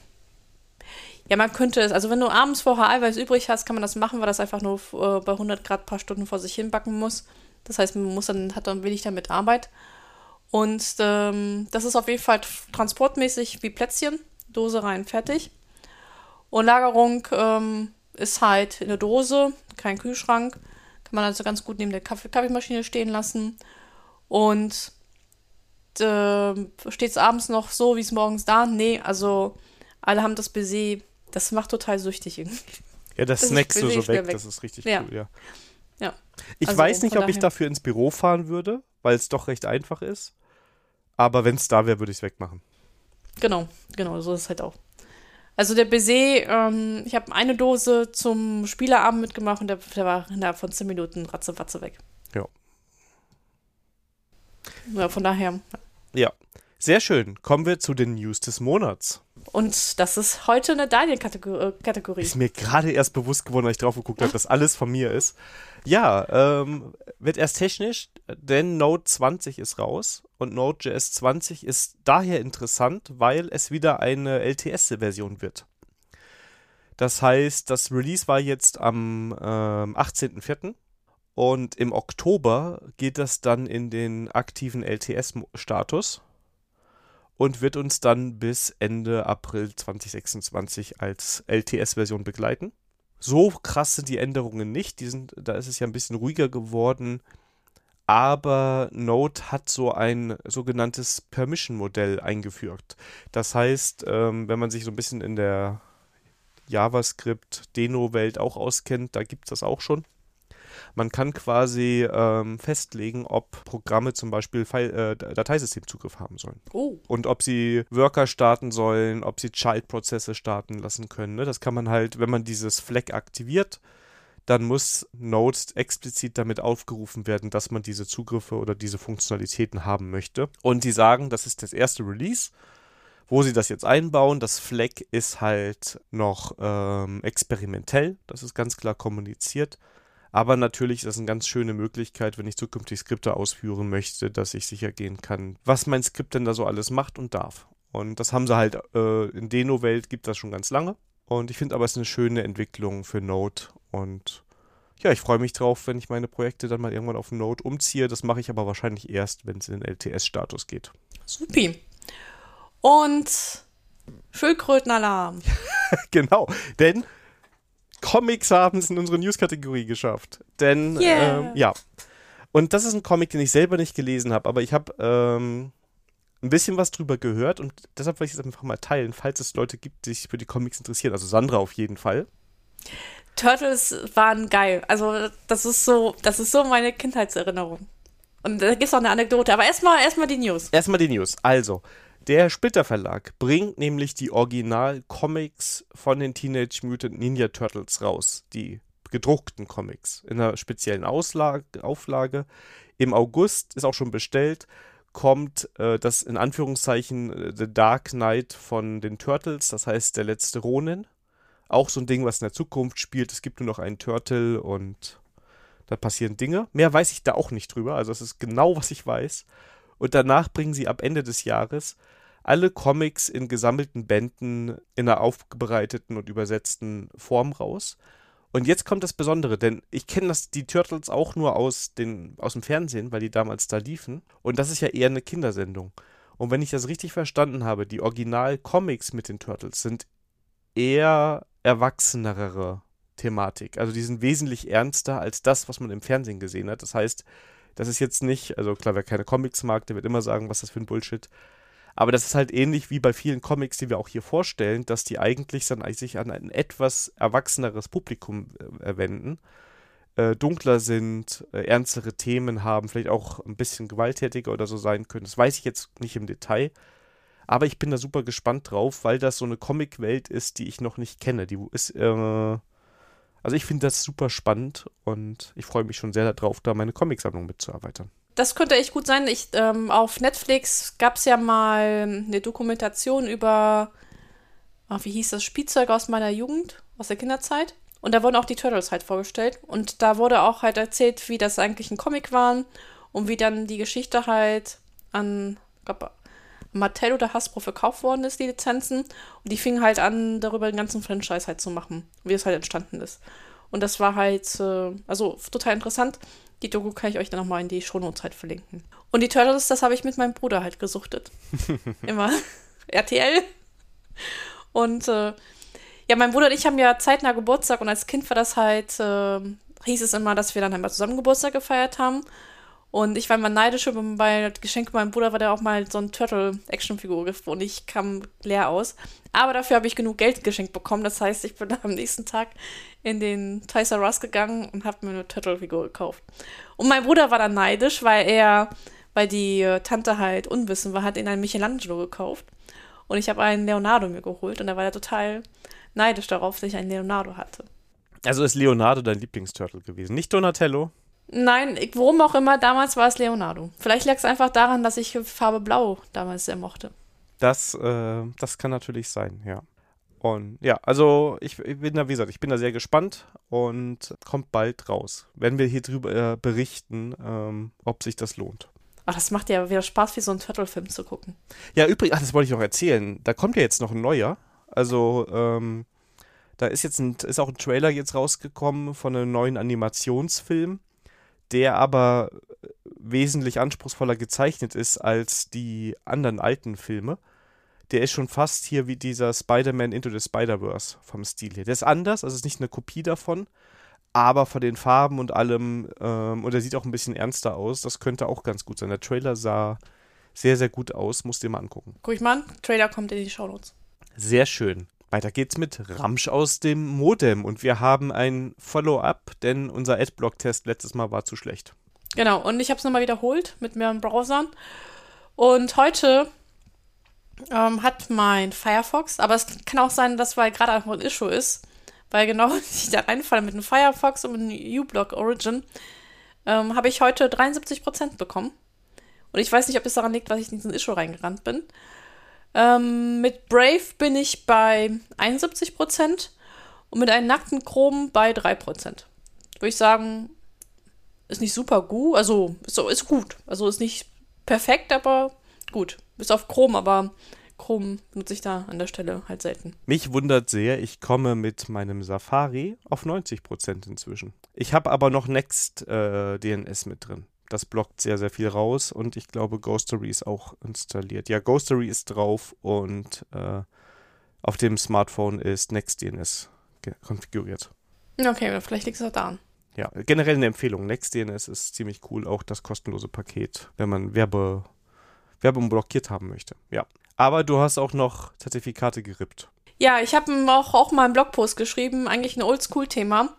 ja, man könnte es, also wenn du abends vorher Eiweiß übrig hast, kann man das machen, weil das einfach nur äh, bei 100 Grad paar Stunden vor sich hin backen muss. Das heißt, man muss dann, hat dann wenig damit Arbeit. Und ähm, das ist auf jeden Fall transportmäßig wie Plätzchen. Dose rein, fertig. Und Lagerung ähm, ist halt in der Dose, kein Kühlschrank. Kann man also ganz gut neben der Kaffee Kaffeemaschine stehen lassen. Und äh, steht es abends noch so, wie es morgens da? Nee, also alle haben das Baiser. Das macht total süchtig irgendwie. Ja, das, Das snackst du so weg, weg. das ist richtig Ja. cool, ja. Ja. Ich Also weiß nicht, ob ich daher- dafür ins Büro fahren würde, weil es doch recht einfach ist. Aber wenn es da wäre, würde ich es wegmachen. Genau, genau, so ist es halt auch. Also der Baiser, ähm, ich habe eine Dose zum Spieleabend mitgemacht und der, der war innerhalb von 10 Minuten ratzefatze weg. Ja. Ja, von daher. Ja. Sehr schön. Kommen wir zu den News des Monats. Und das ist heute eine Daniel-Kategorie. Ist mir gerade erst bewusst geworden, als ich drauf geguckt habe, dass alles von mir ist. Ja, ähm, wird erst technisch, denn Node 20 ist raus und Node.js 20 ist daher interessant, weil es wieder eine LTS-Version wird. Das heißt, das Release war jetzt am ähm, 18.04. und im Oktober geht das dann in den aktiven LTS-Status und wird uns dann bis Ende April 2026 als LTS-Version begleiten. So krass sind die Änderungen nicht, die sind, da ist es ja ein bisschen ruhiger geworden, aber Node hat so ein sogenanntes Permission-Modell eingeführt. Das heißt, ähm, wenn man sich so ein bisschen in der JavaScript-Deno-Welt auch auskennt, da gibt es das auch schon. Man kann quasi ähm, festlegen, ob Programme zum Beispiel äh, Dateisystemzugriff haben sollen Oh, und ob sie Worker starten sollen, ob sie Child-Prozesse starten lassen können. Ne? Das kann man halt, wenn man dieses Flag aktiviert, dann muss Node explizit damit aufgerufen werden, dass man diese Zugriffe oder diese Funktionalitäten haben möchte. Und die sagen, das ist das erste Release, wo sie das jetzt einbauen. Das Flag ist halt noch ähm, experimentell, das ist ganz klar kommuniziert. Aber natürlich ist das eine ganz schöne Möglichkeit, wenn ich zukünftig Skripte ausführen möchte, dass ich sicher gehen kann, was mein Skript denn da so alles macht und darf. Und das haben sie halt äh, in Deno-Welt gibt das schon ganz lange. Und ich finde aber, es ist eine schöne Entwicklung für Node. Und ja, ich freue mich drauf, wenn ich meine Projekte dann mal irgendwann auf Node umziehe. Das mache ich aber wahrscheinlich erst, wenn es in den LTS-Status geht. supi. Und Schildkrötenalarm. genau, denn Comics haben es in unsere News-Kategorie geschafft. Denn, Yeah. ähm, ja. Und das ist ein Comic, den ich selber nicht gelesen habe, aber ich habe ähm, ein bisschen was drüber gehört und deshalb will ich es einfach mal teilen, falls es Leute gibt, die sich für die Comics interessieren. Also Sandra auf jeden Fall. Turtles waren geil. Also, das ist so, das ist so meine Kindheitserinnerung. Und da gibt es auch eine Anekdote. Aber erstmal erstmal die News. Erstmal die News. Also, der Splitter Verlag bringt nämlich die Original-Comics von den Teenage Mutant Ninja Turtles raus. Die gedruckten Comics in einer speziellen Auslage, Auflage. Im August ist auch schon bestellt. Kommt äh, das in Anführungszeichen äh, The Dark Knight von den Turtles, das heißt der letzte Ronin. Auch so ein Ding, was in der Zukunft spielt. Es gibt nur noch einen Turtle und da passieren Dinge. Mehr weiß ich da auch nicht drüber. Also, es ist genau, was ich weiß. Und danach bringen sie ab Ende des Jahres alle Comics in gesammelten Bänden in einer aufbereiteten und übersetzten Form raus. Und jetzt kommt das Besondere, denn ich kenne das die Turtles auch nur aus, den, aus dem Fernsehen, weil die damals da liefen. Und das ist ja eher eine Kindersendung. Und wenn ich das richtig verstanden habe, die Original-Comics mit den Turtles sind eher erwachsenere Thematik. Also die sind wesentlich ernster als das, was man im Fernsehen gesehen hat. Das heißt, das ist jetzt nicht, also klar, wer keine Comics mag, der wird immer sagen, was das für ein Bullshit. Aber das ist halt ähnlich wie bei vielen Comics, die wir auch hier vorstellen, dass die eigentlich dann sich an ein etwas erwachseneres Publikum äh, wenden, äh, dunkler sind, äh, ernstere Themen haben, vielleicht auch ein bisschen gewalttätiger oder so sein können. Das weiß ich jetzt nicht im Detail. Aber ich bin da super gespannt drauf, weil das so eine Comic-Welt ist, die ich noch nicht kenne. Die ist, äh, also ich finde das super spannend und ich freue mich schon sehr darauf, da meine Comicsammlung mit zu. Das könnte echt gut sein. Ich, ähm, auf Netflix gab es ja mal eine Dokumentation über, ach, wie hieß das, Spielzeug aus meiner Jugend, aus der Kinderzeit. Und da wurden auch die Turtles halt vorgestellt. Und da wurde auch halt erzählt, wie das eigentlich ein Comic waren und wie dann die Geschichte halt an, glaub, Mattel oder Hasbro verkauft worden ist, die Lizenzen. Und die fingen halt an, darüber den ganzen Franchise halt zu machen, wie es halt entstanden ist. Und das war halt, äh, also total interessant. Die Doku kann ich euch dann nochmal in die Shownotes halt verlinken. Und die Turtles, das habe ich mit meinem Bruder halt gesuchtet. Immer RTL. Und äh, ja, mein Bruder und ich haben ja zeitnah Geburtstag und als Kind war das halt, äh, hieß es immer, dass wir dann einmal zusammen Geburtstag gefeiert haben. Und ich war immer neidisch über bei Geschenk meinem Bruder war der auch mal so ein Turtle-Action-Figur und ich kam leer aus. Aber dafür habe ich genug Geld geschenkt bekommen. Das heißt, ich bin am nächsten Tag in den Toys R Us gegangen und habe mir eine Turtle-Figur gekauft. Und mein Bruder war dann neidisch, weil er, weil die äh, Tante halt unwissen war, hat ihn einen Michelangelo gekauft. Und ich habe einen Leonardo mir geholt und er war ja total neidisch darauf, dass ich einen Leonardo hatte. Also ist Leonardo dein Lieblingsturtle gewesen, nicht Donatello? Nein, ich, worum auch immer, damals war es Leonardo. Vielleicht lag es einfach daran, dass ich Farbe Blau damals sehr mochte. Das, äh, das kann natürlich sein, ja. Und ja, also ich, ich, bin da, wie gesagt, ich bin da sehr gespannt und kommt bald raus, wenn wir hier drüber äh, berichten, ähm, ob sich das lohnt. Ach, das macht ja wieder Spaß, wie so einen Turtle-Film zu gucken. Ja, übrigens, das wollte ich noch erzählen. Da kommt ja jetzt noch ein neuer. Also, ähm, da ist jetzt ein, ist auch ein Trailer jetzt rausgekommen von einem neuen Animationsfilm der aber wesentlich anspruchsvoller gezeichnet ist als die anderen alten Filme. Der ist schon fast hier wie dieser Spider-Man Into the Spider-Verse vom Stil her. Der ist anders, also ist nicht eine Kopie davon, aber von den Farben und allem, ähm, und er sieht auch ein bisschen ernster aus. Das könnte auch ganz gut sein. Der Trailer sah sehr, sehr gut aus. Musst dir mal angucken. Guck ich mal an. Trailer kommt in die Show Notes. Sehr schön. Weiter geht's mit Ramsch aus dem Modem und wir haben ein Follow-up, denn unser Adblock-Test letztes Mal war zu schlecht. Genau, und ich habe es nochmal wiederholt mit mehreren Browsern. Und heute ähm, hat mein Firefox, aber es kann auch sein, dass weil gerade einfach ein Issue ist, weil genau ich da reinfalle mit einem Firefox und einem uBlock Origin, ähm, habe ich heute 73% bekommen. Und ich weiß nicht, ob es daran liegt, dass ich in diesen Issue reingerannt bin. Ähm, mit Brave bin ich bei 71% und mit einem nackten Chrom bei 3%. Würde ich sagen, ist nicht super gut, also ist, ist gut. Also ist nicht perfekt, aber gut. Bis auf Chrom, aber Chrom nutze ich da an der Stelle halt selten. Mich wundert sehr, ich komme mit meinem Safari auf 90% inzwischen. Ich habe aber noch Next äh, DNS mit drin das blockt sehr, sehr viel raus und ich glaube, Ghostery ist auch installiert. Ja, Ghostery ist drauf und äh, auf dem Smartphone ist NextDNS konfiguriert. Okay, vielleicht liegt es auch daran. Ja, generell eine Empfehlung. NextDNS ist ziemlich cool, auch das kostenlose Paket, wenn man Werbe, Werbung blockiert haben möchte. Ja. Aber du hast auch noch Zertifikate gerippt. Ja, ich habe auch, auch mal einen Blogpost geschrieben, eigentlich ein Oldschool-Thema.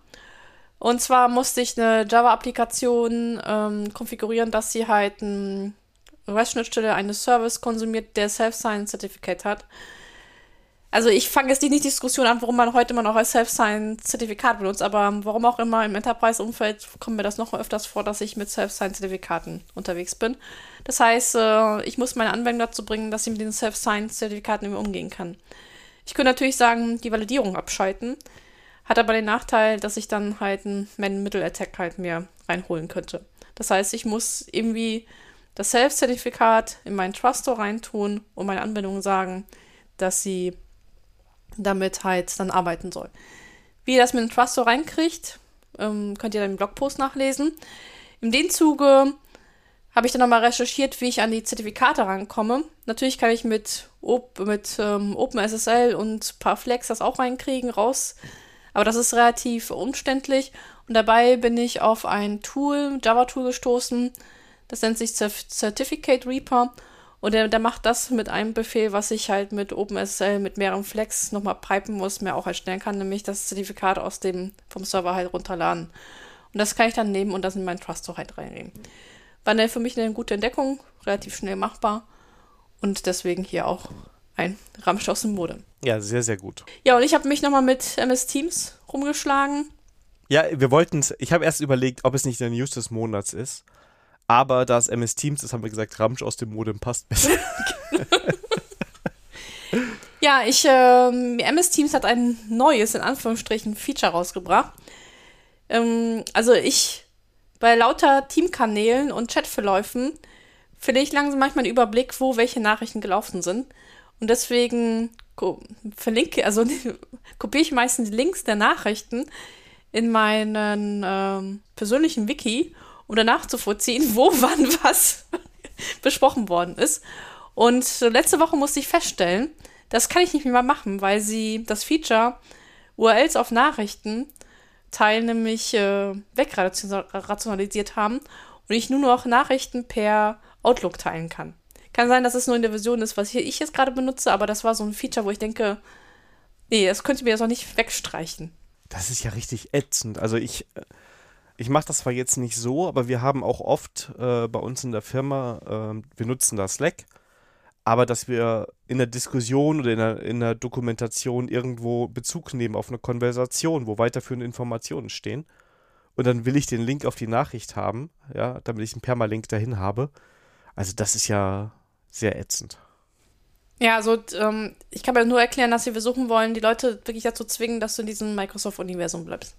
Und zwar musste ich eine Java-Applikation ähm, konfigurieren, dass sie halt eine REST-Schnittstelle eines Service konsumiert, der Self-Sign-Zertifikat hat. Also ich fange jetzt nicht die Diskussion an, warum man heute immer noch als Self-Sign-Zertifikat benutzt, aber warum auch immer im Enterprise-Umfeld kommt mir das noch öfters vor, dass ich mit Self-Sign-Zertifikaten unterwegs bin. Das heißt, äh, ich muss meine Anwendung dazu bringen, dass sie mit den Self-Sign-Zertifikaten umgehen kann. Ich könnte natürlich sagen, die Validierung abschalten. Hat aber den Nachteil, dass ich dann halt einen Man-Middle-Attack halt mir reinholen könnte. Das heißt, ich muss irgendwie das Self-Zertifikat in meinen Trustor reintun und meine Anwendung sagen, dass sie damit halt dann arbeiten soll. Wie ihr das mit dem Trustor reinkriegt, ähm, könnt ihr dann im Blogpost nachlesen. In dem Zuge habe ich dann nochmal recherchiert, wie ich an die Zertifikate rankomme. Natürlich kann ich mit, Op mit ähm, OpenSSL und Parflex das auch reinkriegen, raus aber das ist relativ umständlich. Und dabei bin ich auf ein Tool, Java-Tool gestoßen. Das nennt sich Certificate Reaper. Und der, der macht das mit einem Befehl, was ich halt mit OpenSSL mit mehreren Flex nochmal pipen muss, mir auch erstellen kann, nämlich das Zertifikat aus dem, vom Server halt runterladen. Und das kann ich dann nehmen und das in meinen Trust halt reinnehmen. War dann für mich eine gute Entdeckung, relativ schnell machbar. Und deswegen hier auch ein Ramsch aus dem Modem. Ja, sehr, sehr gut. Ja, und ich habe mich nochmal mit MS Teams rumgeschlagen. Ja, wir wollten es, ich habe erst überlegt, ob es nicht der News des Monats ist. Aber da es MS Teams ist, haben wir gesagt, Ramsch aus dem Modem passt besser. ja, ich, ähm, MS Teams hat ein neues, in Anführungsstrichen, Feature rausgebracht. Ähm, also ich bei lauter Teamkanälen und Chatverläufen verliere ich langsam manchmal einen Überblick, wo welche Nachrichten gelaufen sind. Und deswegen verlinke, also kopiere ich meistens die Links der Nachrichten in meinen ähm, persönlichen Wiki, um danach zu vorziehen, wo, wann, was besprochen worden ist. Und letzte Woche musste ich feststellen, das kann ich nicht mehr machen, weil sie das Feature URLs auf Nachrichten Teil nämlich äh, wegrationalisiert haben und ich nur noch Nachrichten per Outlook teilen kann. Kann sein, dass es nur in der Version ist, was ich jetzt gerade benutze, aber das war so ein Feature, wo ich denke, nee, das könnte mir jetzt auch nicht wegstreichen. Das ist ja richtig ätzend. Also ich, äh, ich mache das zwar jetzt nicht so, aber wir haben auch oft äh, bei uns in der Firma, äh, wir nutzen da Slack, aber dass wir in der Diskussion oder in der, in der Dokumentation irgendwo Bezug nehmen auf eine Konversation, wo weiterführende Informationen stehen. Und dann will ich den Link auf die Nachricht haben, ja, damit ich einen Permalink dahin habe. Also das ist ja sehr ätzend. Ja, also ähm, ich kann mir nur erklären, dass sie versuchen wollen, die Leute wirklich dazu zwingen, dass du in diesem Microsoft-Universum bleibst.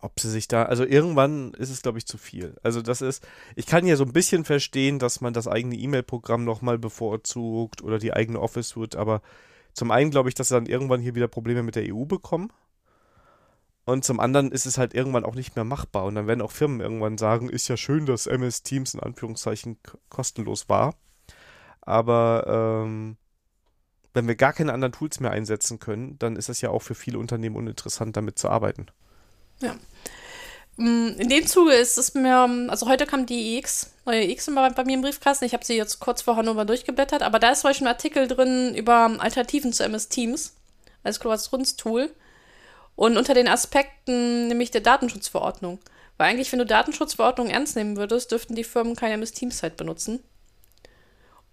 Ob sie sich da, also irgendwann ist es, glaube ich, zu viel. Also das ist, ich kann ja so ein bisschen verstehen, dass man das eigene E-Mail-Programm nochmal bevorzugt oder die eigene Office Suite, aber zum einen glaube ich, dass sie dann irgendwann hier wieder Probleme mit der EU bekommen. Und zum anderen ist es halt irgendwann auch nicht mehr machbar. Und dann werden auch Firmen irgendwann sagen, ist ja schön, dass MS Teams in Anführungszeichen kostenlos war. Aber ähm, wenn wir gar keine anderen Tools mehr einsetzen können, dann ist es ja auch für viele Unternehmen uninteressant, damit zu arbeiten. Ja. Mm, in dem Zuge ist es mir, also heute kam die EX, neue EX bei, mir im Briefkasten. Ich habe sie jetzt kurz nur mal durchgeblättert, aber da ist zum Beispiel ein Artikel drin über Alternativen zu MS Teams als Kollaborationstool und unter den Aspekten nämlich der Datenschutzverordnung. Weil eigentlich, wenn du Datenschutzverordnung ernst nehmen würdest, dürften die Firmen keine MS Teams Zeit benutzen.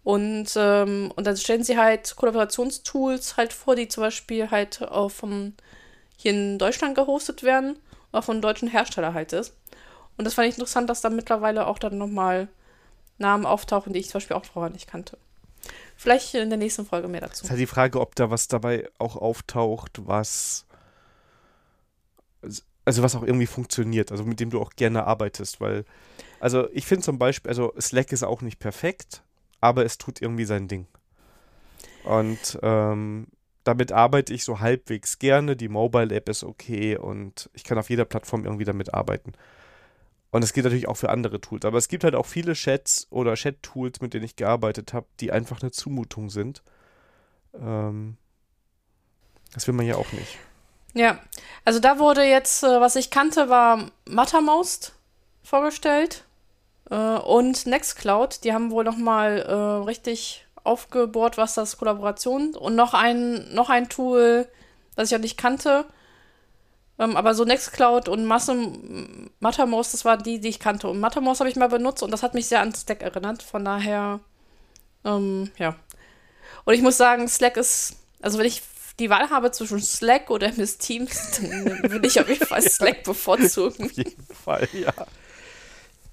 Und, ähm, und dann stellen sie halt Kollaborationstools halt vor, die zum Beispiel halt auch vom, hier in Deutschland gehostet werden oder von deutschen Hersteller halt ist. Und das fand ich interessant, dass da mittlerweile auch dann nochmal Namen auftauchen, die ich zum Beispiel auch vorher nicht kannte. Vielleicht in der nächsten Folge mehr dazu. Es ist halt die Frage, ob da was dabei auch auftaucht, was also was auch irgendwie funktioniert, also mit dem du auch gerne arbeitest, weil, also ich finde zum Beispiel, also Slack ist auch nicht perfekt, aber es tut irgendwie sein Ding. Und ähm, damit arbeite ich so halbwegs gerne. Die Mobile App ist okay und ich kann auf jeder Plattform irgendwie damit arbeiten. Und es geht natürlich auch für andere Tools. Aber es gibt halt auch viele Chats oder Chat-Tools, mit denen ich gearbeitet habe, die einfach eine Zumutung sind. Ähm, das will man ja auch nicht. Ja, also da wurde jetzt, äh, was ich kannte, war Mattermost vorgestellt. Äh, und Nextcloud, die haben wohl nochmal äh, richtig aufgebohrt, was das Kollaboration und noch ein, noch ein Tool, das ich auch nicht kannte. Ähm, aber so Nextcloud und Mattermost, das waren die, die ich kannte. Und Mattermost habe ich mal benutzt und das hat mich sehr an Slack erinnert. Von daher, ähm, ja. Und ich muss sagen, Slack ist, also wenn ich die Wahl habe zwischen Slack oder MS Teams, dann würde ich auf jeden Fall Slack bevorzugen. Auf jeden Fall, ja.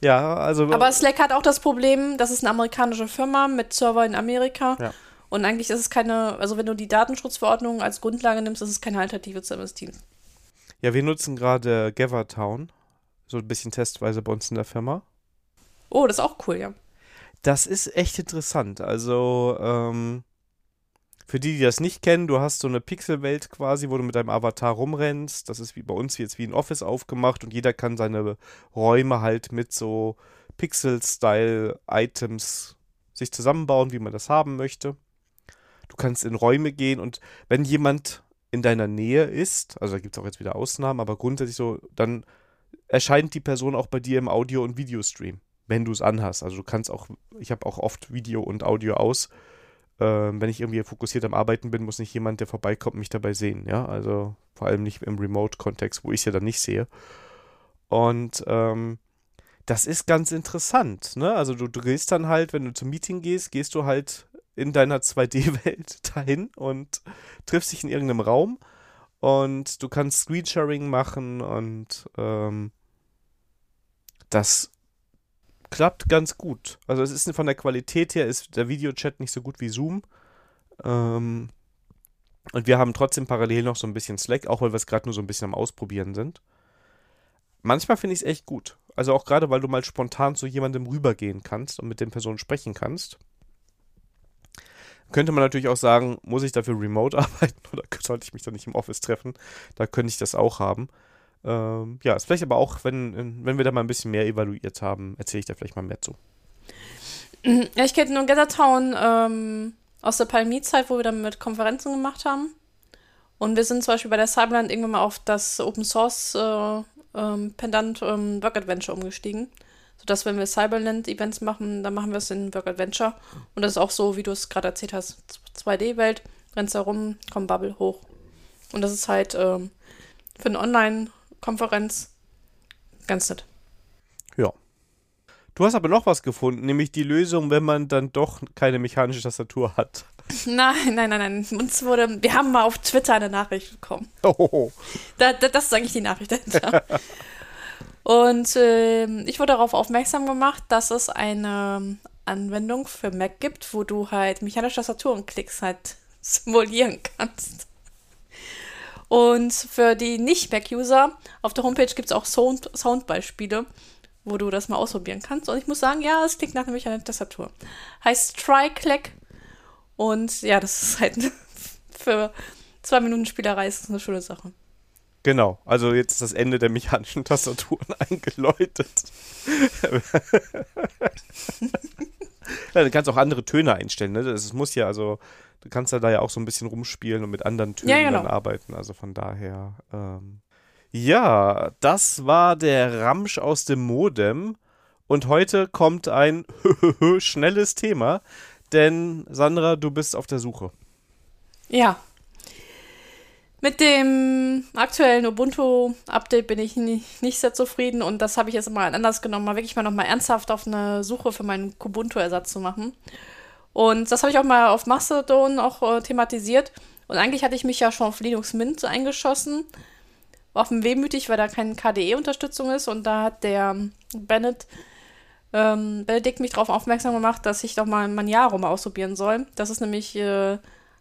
Ja, also. Aber Slack hat auch das Problem, das ist eine amerikanische Firma mit Server in Amerika. Ja. Und eigentlich ist es keine, also wenn du die Datenschutzverordnung als Grundlage nimmst, ist es keine Alternative zu MS Teams. Ja, wir nutzen gerade Gathertown, so ein bisschen testweise bei uns in der Firma. Oh, das ist auch cool, ja. Das ist echt interessant. Also, ähm, für die, die das nicht kennen, du hast so eine Pixelwelt quasi, wo du mit deinem Avatar rumrennst. Das ist wie bei uns jetzt wie ein Office aufgemacht und jeder kann seine Räume halt mit so Pixel-Style-Items sich zusammenbauen, wie man das haben möchte. Du kannst in Räume gehen und wenn jemand in deiner Nähe ist, also da gibt es auch jetzt wieder Ausnahmen, aber grundsätzlich so, dann erscheint die Person auch bei dir im Audio- und Videostream, wenn du es anhast. Also du kannst auch, ich habe auch oft Video und Audio aus ähm, wenn ich irgendwie fokussiert am Arbeiten bin, muss nicht jemand, der vorbeikommt, mich dabei sehen. Ja, also vor allem nicht im Remote-Kontext, wo ich es ja dann nicht sehe. Und ähm, das ist ganz interessant. Ne? Also du, gehst dann halt, wenn du zum Meeting gehst, gehst du halt in deiner 2D-Welt dahin und triffst dich in irgendeinem Raum und du kannst Screensharing machen und ähm, das klappt ganz gut. Also es ist von der Qualität her ist der Videochat nicht so gut wie Zoom. Ähm, und wir haben trotzdem parallel noch so ein bisschen Slack, auch weil wir es gerade nur so ein bisschen am Ausprobieren sind. Manchmal finde ich es echt gut. also auch gerade, weil du mal spontan zu jemandem rübergehen kannst und mit den Personen sprechen kannst. Könnte man natürlich auch sagen, muss ich dafür remote arbeiten oder sollte ich mich dann nicht im Office treffen? Da könnte ich das auch haben. Ähm, ja, ist vielleicht aber auch, wenn, wenn wir da mal ein bisschen mehr evaluiert haben, erzähle ich da vielleicht mal mehr zu. Ja, ich kenne nur Gathertown ähm, aus der Palmie-Zeit, wo wir dann mit Konferenzen gemacht haben. Und wir sind zum Beispiel bei der Cyberland irgendwann mal auf das Open Source äh, ähm, Pendant ähm, Work Adventure umgestiegen. Sodass, wenn wir Cyberland-Events machen, dann machen wir es in Work Adventure. Und das ist auch so, wie du es gerade erzählt hast: 2D-Welt, rennst herum, kommt Bubble hoch. Und das ist halt ähm, für eine Online-Konferenz ganz nett. Ja. Du hast aber noch was gefunden, nämlich die Lösung, wenn man dann doch keine mechanische Tastatur hat. Nein, nein, nein, nein. Uns wurde, wir haben mal auf Twitter eine Nachricht bekommen. Oh. Da, da, das ist eigentlich die Nachricht dahinter. Und äh, ich wurde darauf aufmerksam gemacht, dass es eine Anwendung für Mac gibt, wo du halt mechanische Tastaturenklicks halt simulieren kannst. Und für die Nicht-Mac-User auf der Homepage gibt es auch Sound Soundbeispiele, wo du das mal ausprobieren kannst. Und ich muss sagen, ja, es klingt nach einer mechanischen Tastatur. Heißt TriClack. Und ja, das ist halt für zwei Minuten Spielerei ist das eine schöne Sache. Genau, also jetzt ist das Ende der mechanischen Tastaturen eingeläutet. ja, du kannst auch andere Töne einstellen, ne? Das muss ja, also, du kannst ja da ja auch so ein bisschen rumspielen und mit anderen Tönen Ja, genau. dann arbeiten. Also von daher. Ähm, ja, das war der Ramsch aus dem Modem. Und heute kommt ein schnelles Thema, denn Sandra, du bist auf der Suche. Ja. Mit dem aktuellen Ubuntu-Update bin ich nicht, nicht sehr zufrieden und das habe ich jetzt mal anders genommen, mal wirklich mal nochmal ernsthaft auf eine Suche für meinen Kubuntu-Ersatz zu machen. Und das habe ich auch mal auf Mastodon auch äh, thematisiert. Und eigentlich hatte ich mich ja schon auf Linux Mint eingeschossen. Auf dem wehmütig, weil da keine KDE-Unterstützung ist. Und da hat der Bennett, ähm, Benedikt mich darauf aufmerksam gemacht, dass ich doch mal Manjaro mal ausprobieren soll. Das ist nämlich äh,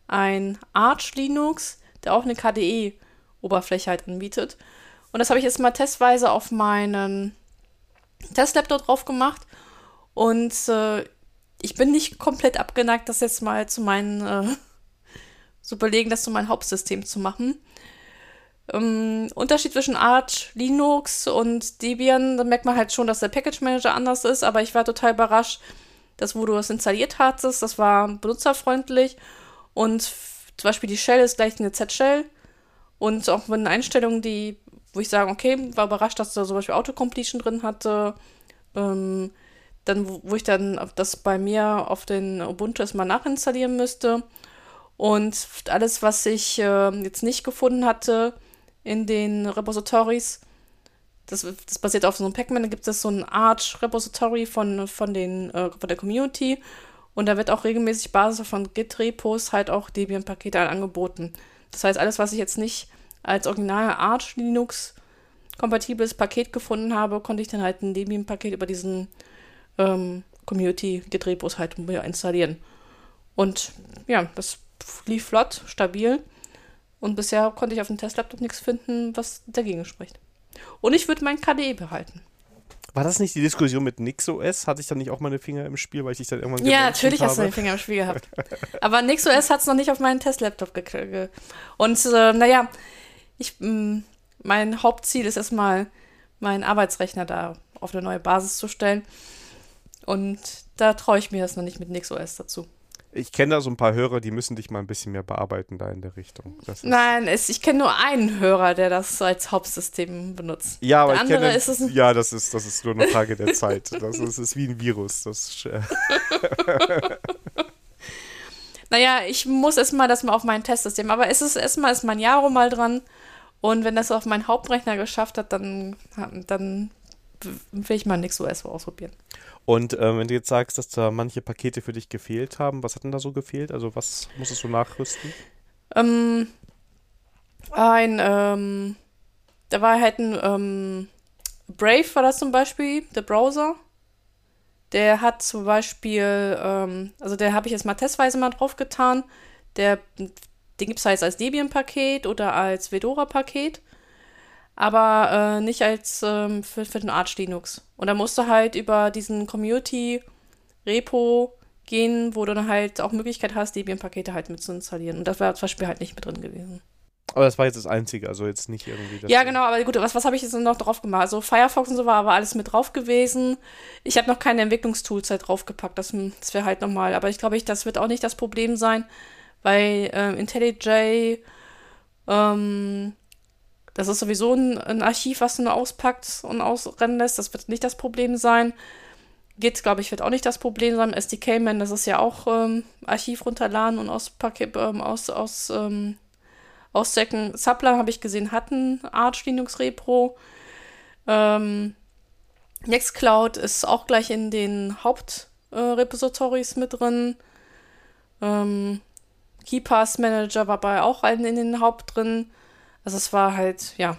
ein Arch Linux, der auch eine KDE-Oberfläche halt anbietet. Und das habe ich jetzt mal testweise auf meinen Testlaptop drauf gemacht. Und äh, ich bin nicht komplett abgeneigt, das jetzt mal zu meinen, äh, zu überlegen, das zu meinem Hauptsystem zu machen. Ähm, Unterschied zwischen Arch Linux und Debian, da merkt man halt schon, dass der Package Manager anders ist, aber ich war total überrascht, dass wo du das installiert hattest, das war benutzerfreundlich und zum Beispiel die Shell ist gleich eine Z-Shell und auch mit Einstellungen, die, wo ich sage, okay, war überrascht, dass da zum Beispiel Autocompletion drin hatte, ähm, dann, wo, ich dann das bei mir auf den Ubuntu erstmal nachinstallieren müsste. Und alles, was ich äh, jetzt nicht gefunden hatte in den Repositories, das, das basiert auf so einem Pacman, da gibt es so ein Arch-Repository von, von, äh, von der Community. Und da wird auch regelmäßig Basis von Git-Repos halt auch Debian-Pakete angeboten. Das heißt, alles, was ich jetzt nicht als original Arch Linux kompatibles Paket gefunden habe, konnte ich dann halt ein Debian-Paket über diesen ähm, Community-Git-Repos halt installieren. Und ja, das lief flott, stabil. Und bisher konnte ich auf dem Testlaptop nichts finden, was dagegen spricht. Und ich würde mein KDE behalten. War das nicht die Diskussion mit NixOS? Hatte ich dann nicht auch meine Finger im Spiel, weil ich dich dann irgendwann Ja, natürlich hast du habe? den Finger im Spiel gehabt. Aber NixOS hat es noch nicht auf meinen Testlaptop gekriegt. Und äh, naja, ich, mh, mein Hauptziel ist erstmal, meinen Arbeitsrechner da auf eine neue Basis zu stellen. Und da traue ich mir das noch nicht mit NixOS dazu. Ich kenne da so ein paar Hörer, die müssen dich mal ein bisschen mehr bearbeiten da in der Richtung. Nein, es, ich kenne nur einen Hörer, der das als Hauptsystem benutzt. ja, aber der ich kenne, ist es- ja, das ist, das ist nur eine Frage der Zeit. Das ist, ist wie ein Virus. Das, Naja, ich muss erstmal das mal auf mein Testsystem. Aber es ist erstmal ist mein Jaro mal dran. Und wenn das auf meinen Hauptrechner geschafft hat, dann, dann will ich mal NixOS ausprobieren. und ähm, wenn du jetzt sagst, dass da manche Pakete für dich gefehlt haben, was hat denn da so gefehlt? Also was musstest du nachrüsten? Ähm, ein, ähm, da war halt ein, ähm, Brave war das zum Beispiel, der Browser. Der hat zum Beispiel, ähm, also der habe ich jetzt mal testweise mal draufgetan. Der, den gibt es halt als Debian-Paket oder als Fedora-Paket. Aber äh, nicht als ähm, für, für den Arch Linux. Und da musst du halt über diesen Community-Repo gehen, wo du dann halt auch Möglichkeit hast, Debian-Pakete halt mit zu installieren. Und das war zum Beispiel halt nicht mit drin gewesen. Aber das war jetzt das Einzige, also jetzt nicht irgendwie. Das ja, genau, aber gut, was, was habe ich jetzt noch drauf gemacht? Also Firefox und so war aber alles mit drauf gewesen. Ich habe noch keine Entwicklungstools halt draufgepackt, das, das wäre halt nochmal. Aber ich glaube, ich, das wird auch nicht das Problem sein, weil ähm, IntelliJ, ähm, das ist sowieso ein, ein, Archiv, was du nur auspackst und ausrennen lässt. Das wird nicht das Problem sein. Git, glaube ich, wird auch nicht das Problem sein. SDK-Man, das ist ja auch ähm, Archiv runterladen und aus, ähm, aus, aus ähm, ausdecken. Subla habe ich gesehen, hatten Arch Linux Repro. Ähm, Nextcloud ist auch gleich in den Hauptrepositories äh, mit drin. Ähm, KeyPass Manager war bei auch in, in den Haupt drin. Also es war halt, ja,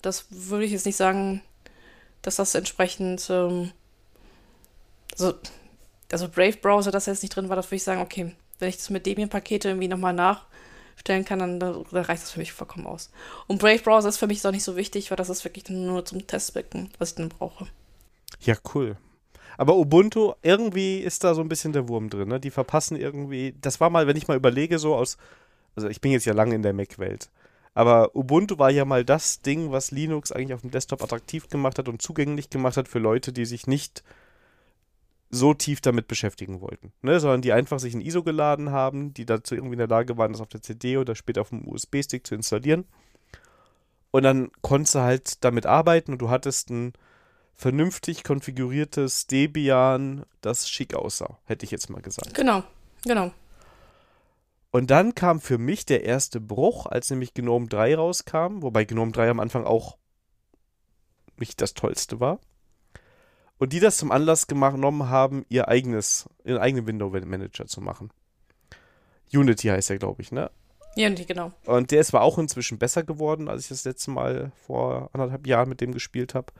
das würde ich jetzt nicht sagen, dass das entsprechend, ähm, also, also Brave Browser, das jetzt nicht drin war, da würde ich sagen, okay, wenn ich das mit Debian-Pakete irgendwie nochmal nach stellen kann, dann, dann reicht das für mich vollkommen aus. Und Brave Browser ist für mich auch nicht so wichtig, weil das ist wirklich nur zum Testzwecken, was ich dann brauche. Ja, cool. Aber Ubuntu, irgendwie ist da so ein bisschen der Wurm drin. Ne? Die verpassen irgendwie. Das war mal, wenn ich mal überlege, so aus. Also, ich bin jetzt ja lange in der Mac-Welt. Aber Ubuntu war ja mal das Ding, was Linux eigentlich auf dem Desktop attraktiv gemacht hat und zugänglich gemacht hat für Leute, die sich nicht so tief damit beschäftigen wollten, ne? sondern die einfach sich ein ISO geladen haben, die dazu irgendwie in der Lage waren, das auf der CD oder später auf dem USB-Stick zu installieren. Und dann konntest du halt damit arbeiten und du hattest ein vernünftig konfiguriertes Debian, das schick aussah, hätte ich jetzt mal gesagt. Genau, genau. Und dann kam für mich der erste Bruch, als nämlich Gnome 3 rauskam, wobei Gnome 3 am Anfang auch nicht das Tollste war und die das zum Anlass genommen haben, ihr eigenes, ihren eigenen Window Manager zu machen. Unity heißt er, glaube ich, ne? Unity, genau. Und der ist zwar auch inzwischen besser geworden, als ich das letzte Mal vor anderthalb Jahren mit dem gespielt habe.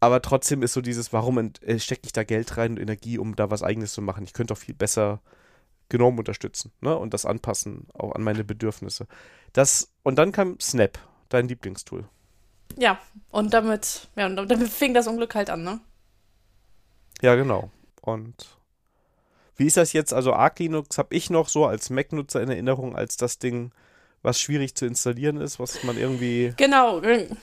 Aber trotzdem ist so dieses, warum äh, stecke ich da Geld rein und Energie, um da was eigenes zu machen? Ich könnte doch viel besser Gnome unterstützen, ne? Und das anpassen, auch an meine Bedürfnisse. Das, und dann kam Snap, dein Lieblingstool. Ja, und damit, ja, und damit fing das Unglück halt an, ne? Ja, genau. Und wie ist das jetzt? Also Arc Linux habe ich noch so als Mac-Nutzer in Erinnerung als das Ding, was schwierig zu installieren ist, was man irgendwie. Genau,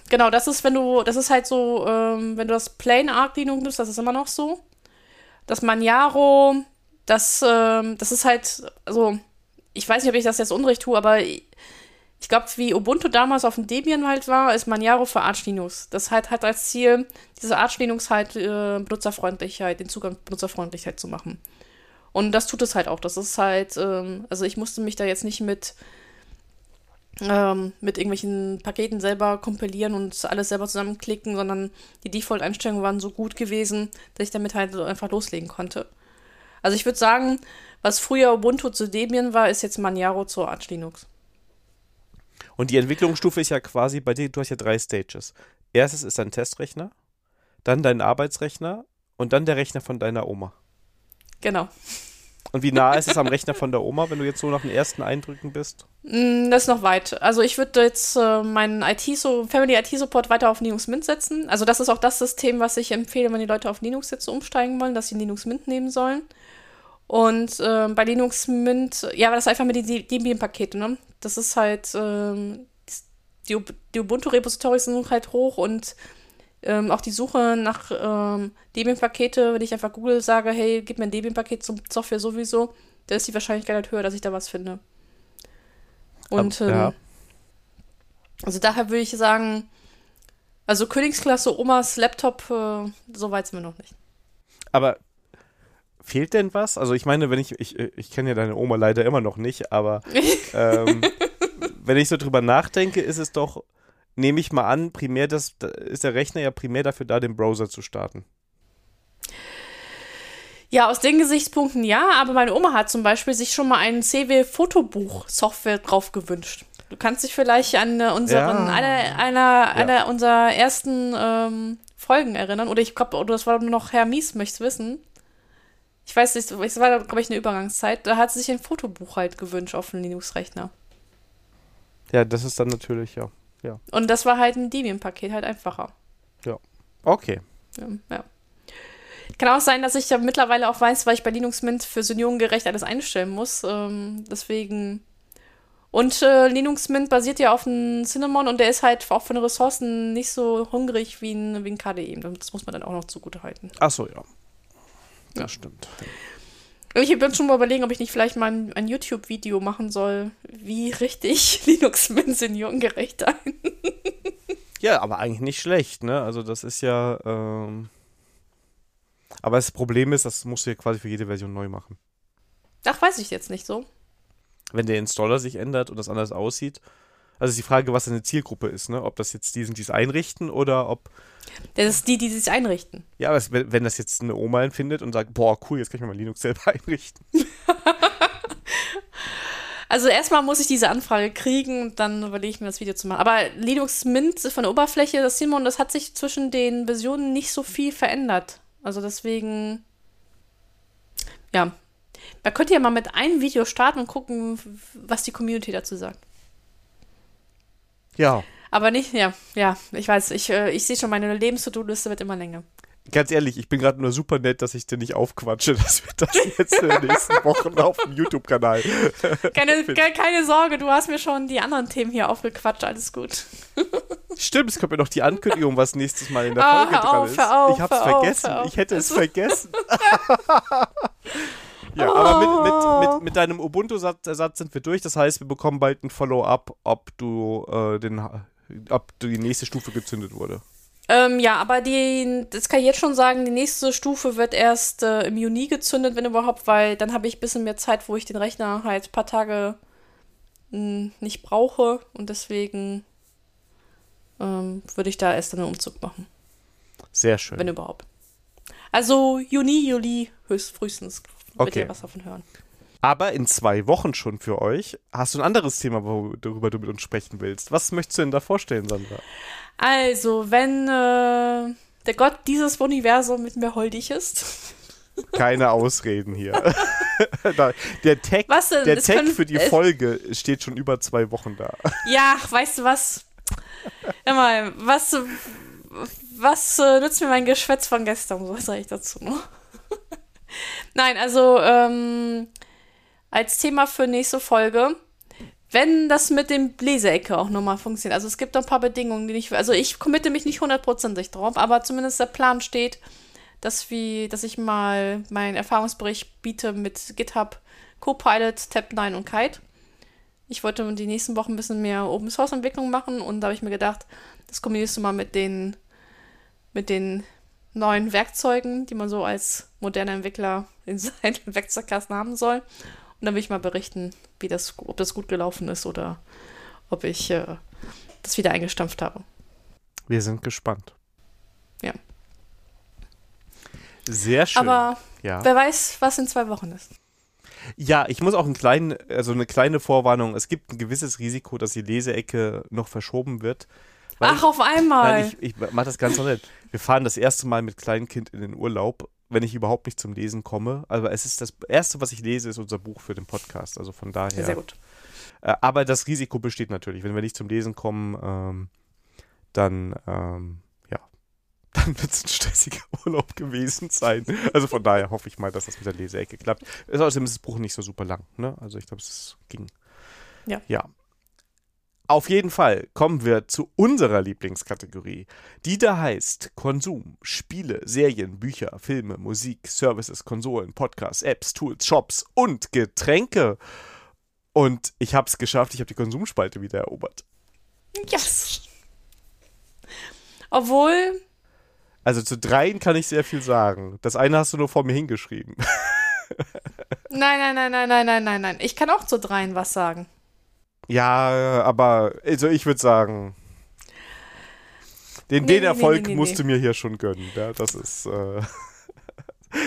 genau, das ist, wenn du, das ist halt so, ähm, wenn du das Plain Arc Linux nimmst, das ist immer noch so. Das Manjaro, das, ähm, das ist halt, also, ich weiß nicht, ob ich das jetzt unrecht tue, aber ich glaube, wie Ubuntu damals auf dem Debian halt war, ist Manjaro für Arch Linux. Das halt hat als Ziel, diese Arch Linux halt äh, Benutzerfreundlichkeit, den Zugang Benutzerfreundlichkeit zu machen. Und das tut es halt auch. Das ist halt, ähm, also ich musste mich da jetzt nicht mit, ähm, mit irgendwelchen Paketen selber kompilieren und alles selber zusammenklicken, sondern die Default-Einstellungen waren so gut gewesen, dass ich damit halt einfach loslegen konnte. Also ich würde sagen, was früher Ubuntu zu Debian war, ist jetzt Manjaro zu Arch Linux. Und die Entwicklungsstufe ist ja quasi bei dir, du hast ja drei Stages. Erstes ist dein Testrechner, dann dein Arbeitsrechner und dann der Rechner von deiner Oma. Genau. Und wie nah ist es am Rechner von der Oma, wenn du jetzt so nach den ersten Eindrücken bist? Mm, das ist noch weit. Also ich würde jetzt äh, meinen IT so Family IT Support weiter auf Linux Mint setzen. Also das ist auch das System, was ich empfehle, wenn die Leute auf Linux jetzt umsteigen wollen, dass sie Linux Mint nehmen sollen. Und äh, bei Linux Mint, ja, das ist einfach mit den Debian-Pakete, ne? Das ist halt, ähm, die, die Ubuntu-Repositories sind halt hoch und ähm, auch die Suche nach ähm, Debian-Pakete, wenn ich einfach Google sage, hey, gib mir ein Debian-Paket zum Software sowieso, da ist die Wahrscheinlichkeit halt höher, dass ich da was finde. Und ähm, ja. also daher würde ich sagen, also Königsklasse Omas Laptop, äh, so weit sind wir noch nicht. Aber fehlt denn was? Also ich meine, wenn ich, ich, ich kenne ja deine Oma leider immer noch nicht, aber ähm, wenn ich so drüber nachdenke, ist es doch, nehme ich mal an, primär das, ist der Rechner ja primär dafür da, den Browser zu starten. Ja, aus den Gesichtspunkten ja, aber meine Oma hat zum Beispiel sich schon mal ein CW-Fotobuch-Software drauf gewünscht. Du kannst dich vielleicht an unseren, ja. einer, einer, ja. einer unserer ersten ähm, Folgen erinnern. Oder ich glaube, oder das war noch Herr Mies, möchtest wissen. Ich weiß nicht, es war, glaube ich, eine Übergangszeit. Da hat sie sich ein Fotobuch halt gewünscht auf dem Linux-Rechner. Ja, das ist dann natürlich, ja. Ja. Und das war halt ein Debian-Paket, halt einfacher. Okay. Ja, ja. Kann auch sein, dass ich ja mittlerweile auch weiß, weil ich bei Linux Mint für seniorengerecht alles einstellen muss. Ähm, deswegen. Und äh, Linux Mint basiert ja auf einem Cinnamon und der ist halt auch von den Ressourcen nicht so hungrig wie ein, wie ein KDE. Das muss man dann auch noch zugute halten. Achso, ja. Das Ja. stimmt. Ich bin schon mal überlegen, ob ich nicht vielleicht mal ein, ein YouTube-Video machen soll, wie richtig Linux Mint seniorengerecht ein. Ja, aber eigentlich nicht schlecht, ne? Also das ist ja. Ähm aber das Problem ist, das musst du ja quasi für jede Version neu machen. Ach, weiß ich jetzt nicht so. Wenn der Installer sich ändert und das anders aussieht. Also ist die Frage, was deine Zielgruppe ist, ne? Ob das jetzt die sind, die es einrichten oder ob. Das ist die, die sich einrichten. Ja, aber wenn, das jetzt eine Oma empfindet und sagt, boah, cool, jetzt kann ich mir mal Linux selber einrichten. Also erstmal muss ich diese Anfrage kriegen und dann überlege ich mir das Video zu machen. Aber Linux Mint von der Oberfläche, das Simon, das hat sich zwischen den Versionen nicht so viel verändert. Also deswegen, ja. Man könnte ja mal mit einem Video starten und gucken, was die Community dazu sagt. Ja. Aber nicht, ja, ja, ich weiß, ich, äh, ich sehe schon, meine Lebens-To-Do-Liste wird immer länger. Ganz ehrlich, ich bin gerade nur super nett, dass ich dir nicht aufquatsche, dass wir das jetzt in den nächsten Wochen auf dem YouTube-Kanal. Keine, ke keine Sorge, du hast mir schon die anderen Themen hier aufgequatscht, alles gut. Stimmt, es kommt mir noch die Ankündigung, was nächstes Mal in der Ah, Folge hör dran auf, ist. auf, ich hab's auf, vergessen. Ich hätte es vergessen. Ja, aber mit, mit, mit, mit deinem Ubuntu-Satz sind wir durch. Das heißt, wir bekommen bald ein Follow-up, ob du äh, den ob die nächste Stufe gezündet wurde. Ähm, ja, aber die, das kann ich jetzt schon sagen, die nächste Stufe wird erst äh, im Juni gezündet, wenn überhaupt, weil dann habe ich ein bisschen mehr Zeit, wo ich den Rechner halt ein paar Tage mh, nicht brauche und deswegen ähm, würde ich da erst dann einen Umzug machen, Sehr schön. wenn überhaupt. Also Juni, Juli höchst frühestens wird Okay. ihr was davon hören. Aber in zwei Wochen schon für euch hast du ein anderes Thema, worüber du mit uns sprechen willst. Was möchtest du denn da vorstellen, Sandra? Also, wenn äh, der Gott dieses Universum mit mir holdig ist. Keine Ausreden hier. der Tag, Was der Tag können- für die Folge steht schon über zwei Wochen da. Ja, weißt du was? Mal, was, was äh, nützt mir mein Geschwätz von gestern? So sage ich dazu, ne? Nein, also ähm, als Thema für nächste Folge, wenn das mit dem Leseecke auch nochmal funktioniert. Also es gibt noch ein paar Bedingungen, die ich, also ich committe mich nicht hundertprozentig drauf, aber zumindest der Plan steht, dass, wir, dass ich mal meinen Erfahrungsbericht biete mit GitHub, Copilot, Tab9 und Kite. Ich wollte die nächsten Wochen ein bisschen mehr Open Source Entwicklung machen und da habe ich mir gedacht, das kombinierst du mal mit den, mit den neuen Werkzeugen, die man so als moderner Entwickler in seinen Werkzeugkasten haben soll. Und dann will ich mal berichten, wie das, ob das gut gelaufen ist oder ob ich äh, das wieder eingestampft habe. Wir sind gespannt. Ja. Sehr schön. Aber ja. wer weiß, was in zwei Wochen ist. ja, ich muss auch einen kleinen, also eine kleine Vorwarnung. Es gibt ein gewisses Risiko, dass die Leseecke noch verschoben wird. Ach, auf einmal. Nein, ich, ich mache das ganz nett. Wir fahren das erste Mal mit Kleinkind in den Urlaub, wenn ich überhaupt nicht zum Lesen komme. Also es ist das erste, was ich lese, ist unser Buch für den Podcast. Also von daher. sehr gut. Äh, aber das Risiko besteht natürlich. Wenn wir nicht zum Lesen kommen, ähm, dann, ähm, ja, dann wird es ein stressiger Urlaub gewesen sein. Also von daher hoffe ich mal, dass das mit der Leseecke klappt. Außerdem ist das Buch nicht so super lang. Ne? Also ich glaube, es ging. Ja. Ja. Auf jeden Fall kommen wir zu unserer Lieblingskategorie, die da heißt Konsum, Spiele, Serien, Bücher, Filme, Musik, Services, Konsolen, Podcasts, Apps, Tools, Shops und Getränke. Und ich habe es geschafft, ich habe die Konsumspalte wieder erobert. Yes. Obwohl, Also zu dreien kann ich sehr viel sagen. Das eine hast du nur vor mir hingeschrieben. nein, nein, nein, nein, nein, nein, nein, nein. Ich kann auch zu dreien was sagen. Ja, aber also ich würde sagen, den, Nee, den nee, Erfolg nee, musst du mir hier schon gönnen. Ja? Das ist äh,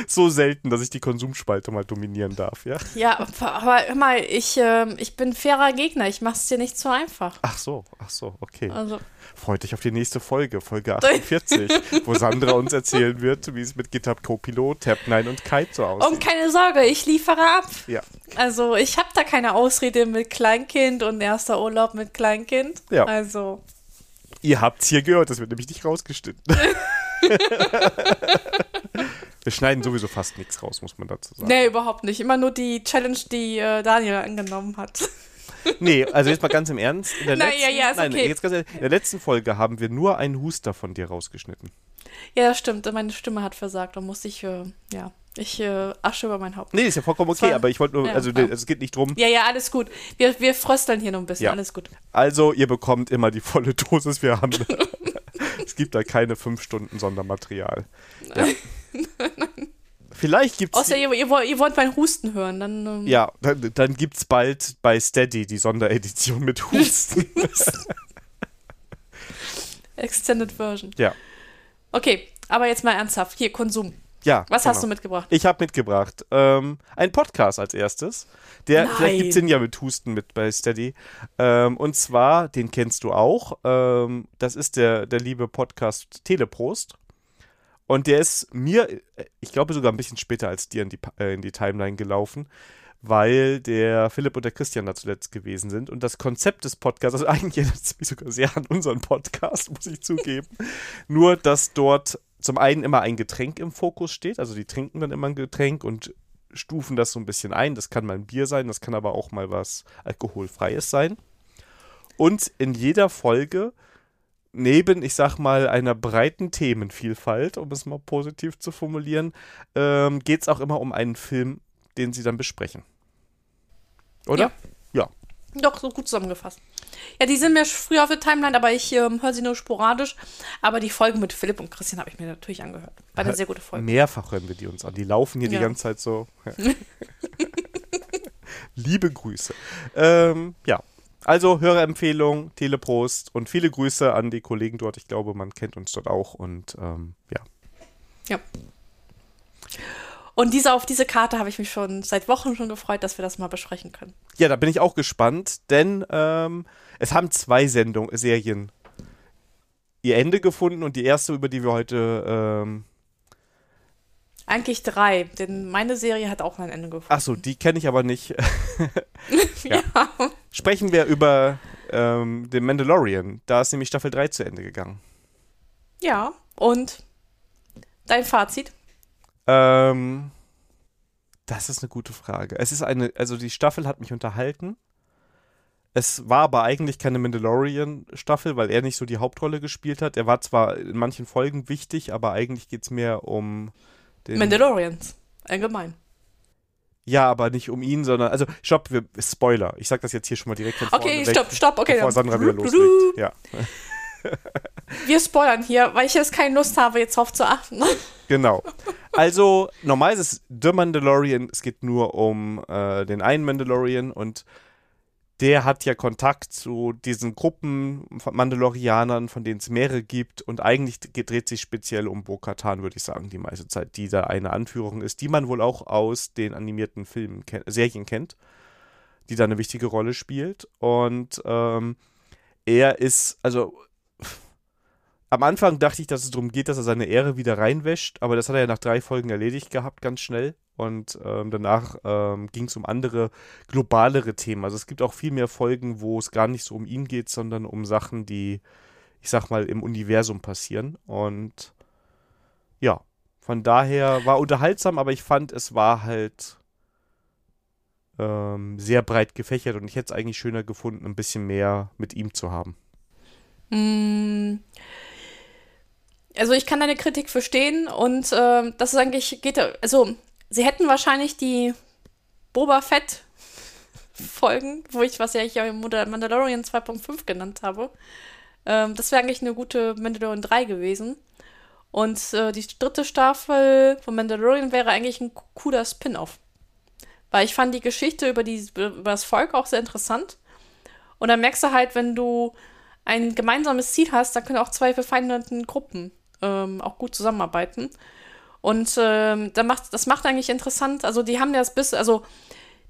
so selten, dass ich die Konsumspalte mal dominieren darf. Ja. Ja, aber, hör mal, ich, ähm, ich bin fairer Gegner. Ich mach's dir nicht so einfach. Ach so, ach so, okay. Also, Freut dich auf die nächste Folge, Folge 48, wo Sandra uns erzählen wird, wie es mit GitHub Copilot, Tab9 und Kite so aussieht. und keine Sorge, ich liefere ab. Ja. Also, ich habe da keine Ausrede mit Kleinkind und erster Urlaub mit Kleinkind. Ja. Also, Ihr habt's hier gehört, das wird nämlich nicht rausgeschnitten. Wir schneiden sowieso fast nichts raus, muss man dazu sagen. Nee, überhaupt nicht. Immer nur die Challenge, die äh, Daniel angenommen hat. Nee, also jetzt mal ganz im Ernst. In der Na, letzten, ja, ja, ist nein, okay. jetzt ganz in der letzten Folge haben wir nur einen Huster von dir rausgeschnitten. Ja, das stimmt. Meine Stimme hat versagt. Da musste ich, äh, ja, ich äh, Asche über mein Haupt. Nee, ist ja vollkommen okay, war- aber ich wollte nur, ja, also ja. es geht nicht drum. Ja, ja, alles gut. Wir, wir frösteln hier noch ein bisschen. Ja. Alles gut. Also, ihr bekommt immer die volle Dosis. Wir haben. es gibt da keine fünf Stunden Sondermaterial. Ja. Vielleicht gibt's. Außer ihr, ihr, wollt- ihr wollt meinen Husten hören. Dann, ähm, ja, dann, dann gibt's bald bei Steady die Sonderedition mit Husten. Extended Version. ja. Okay, aber jetzt mal ernsthaft. Hier, Konsum. Ja. Was hast genau. du mitgebracht? Ich habe mitgebracht ähm, einen Podcast als erstes. Der, Nein. vielleicht gibt's den ja mit Husten mit bei Steady. Ähm, und zwar, den kennst du auch. Ähm, das ist der, der liebe Podcast Teleprost. Und der ist mir, ich glaube sogar ein bisschen später als dir in die, äh, in die Timeline gelaufen, weil der Philipp und der Christian da zuletzt gewesen sind. Und das Konzept des Podcasts, also eigentlich erinnert es mich sogar sehr an unseren Podcast, muss ich zugeben. Nur, dass dort zum einen immer ein Getränk im Fokus steht, also die trinken dann immer ein Getränk und stufen das so ein bisschen ein. Das kann mal ein Bier sein, das kann aber auch mal was Alkoholfreies sein. Und in jeder Folge, neben, ich sag mal, einer breiten Themenvielfalt, um es mal positiv zu formulieren, ähm, geht es auch immer um einen Film, den sie dann besprechen. Oder? Ja. Doch, so gut zusammengefasst. Ja, die sind mir früher auf der Timeline, aber ich ähm, höre sie nur sporadisch. Aber die Folgen mit Philipp und Christian habe ich mir natürlich angehört. War eine sehr gute Folge. Mehrfach hören wir die uns an. Die laufen hier Ja. die ganze Zeit so. Liebe Grüße. Ähm, ja. Also Hörerempfehlung, Teleprost und viele Grüße an die Kollegen dort. Ich glaube, man kennt uns dort auch und ähm, ja. Ja. Und diese, auf diese Karte habe ich mich schon seit Wochen schon gefreut, dass wir das mal besprechen können. Ja, da bin ich auch gespannt, denn ähm, es haben zwei Sendungen, Serien ihr Ende gefunden und die erste, über die wir heute ähm, Eigentlich drei, denn meine Serie hat auch ein Ende gefunden. Achso, die kenne ich aber nicht. ja. Sprechen wir über ähm, den Mandalorian. Da ist nämlich Staffel 3 zu Ende gegangen. Ja, und dein Fazit? Ähm, das ist eine gute Frage. Es ist eine, also die Staffel hat mich unterhalten. Es war aber eigentlich keine Mandalorian-Staffel, weil er nicht so die Hauptrolle gespielt hat. Er war zwar in manchen Folgen wichtig, aber eigentlich geht es mehr um den. Mandalorians. Allgemein. Ja, aber nicht um ihn, sondern. Also, stopp, wir, Spoiler. Ich sag das jetzt hier schon mal direkt von vorne Okay, weg, stopp, stopp, okay. Bevor dann- Sandra wieder loslegt. Ja. Wir spoilern hier, weil ich jetzt keine Lust habe, jetzt drauf zu achten. Genau. Also, normal ist es The Mandalorian, es geht nur um äh, den einen Mandalorian und der hat ja Kontakt zu diesen Gruppen von Mandalorianern, von denen es mehrere gibt und eigentlich dreht sich speziell um Bo-Katan, würde ich sagen, die meiste Zeit, die da eine Anführung ist, die man wohl auch aus den animierten Filmen, Serien kennt, die da eine wichtige Rolle spielt und ähm, er ist, also am Anfang dachte ich, dass es darum geht, dass er seine Ehre wieder reinwäscht, aber das hat er ja nach drei Folgen erledigt gehabt, ganz schnell. Und ähm, danach ähm, ging es um andere, globalere Themen. Also es gibt auch viel mehr Folgen, wo es gar nicht so um ihn geht, sondern um Sachen, die, ich sag mal, im Universum passieren. Und ja, von daher war unterhaltsam, aber ich fand, es war halt ähm, sehr breit gefächert und ich hätte es eigentlich schöner gefunden, ein bisschen mehr mit ihm zu haben. Mm. Also ich kann deine Kritik verstehen und ähm, das ist eigentlich, geht, also sie hätten wahrscheinlich die Boba Fett Folgen, wo ich, was ja ich ja Mandalorian 2.5 genannt habe, ähm, das wäre eigentlich eine gute Mandalorian 3 gewesen. Und äh, die dritte Staffel von Mandalorian wäre eigentlich ein cooler Spin-off. Weil ich fand die Geschichte über, die, über das Volk auch sehr interessant. Und dann merkst du halt, wenn du ein gemeinsames Ziel hast, dann können auch zwei verfeindeten Gruppen ähm, auch gut zusammenarbeiten. Und ähm, da macht, das macht eigentlich interessant. Also die haben das bis, also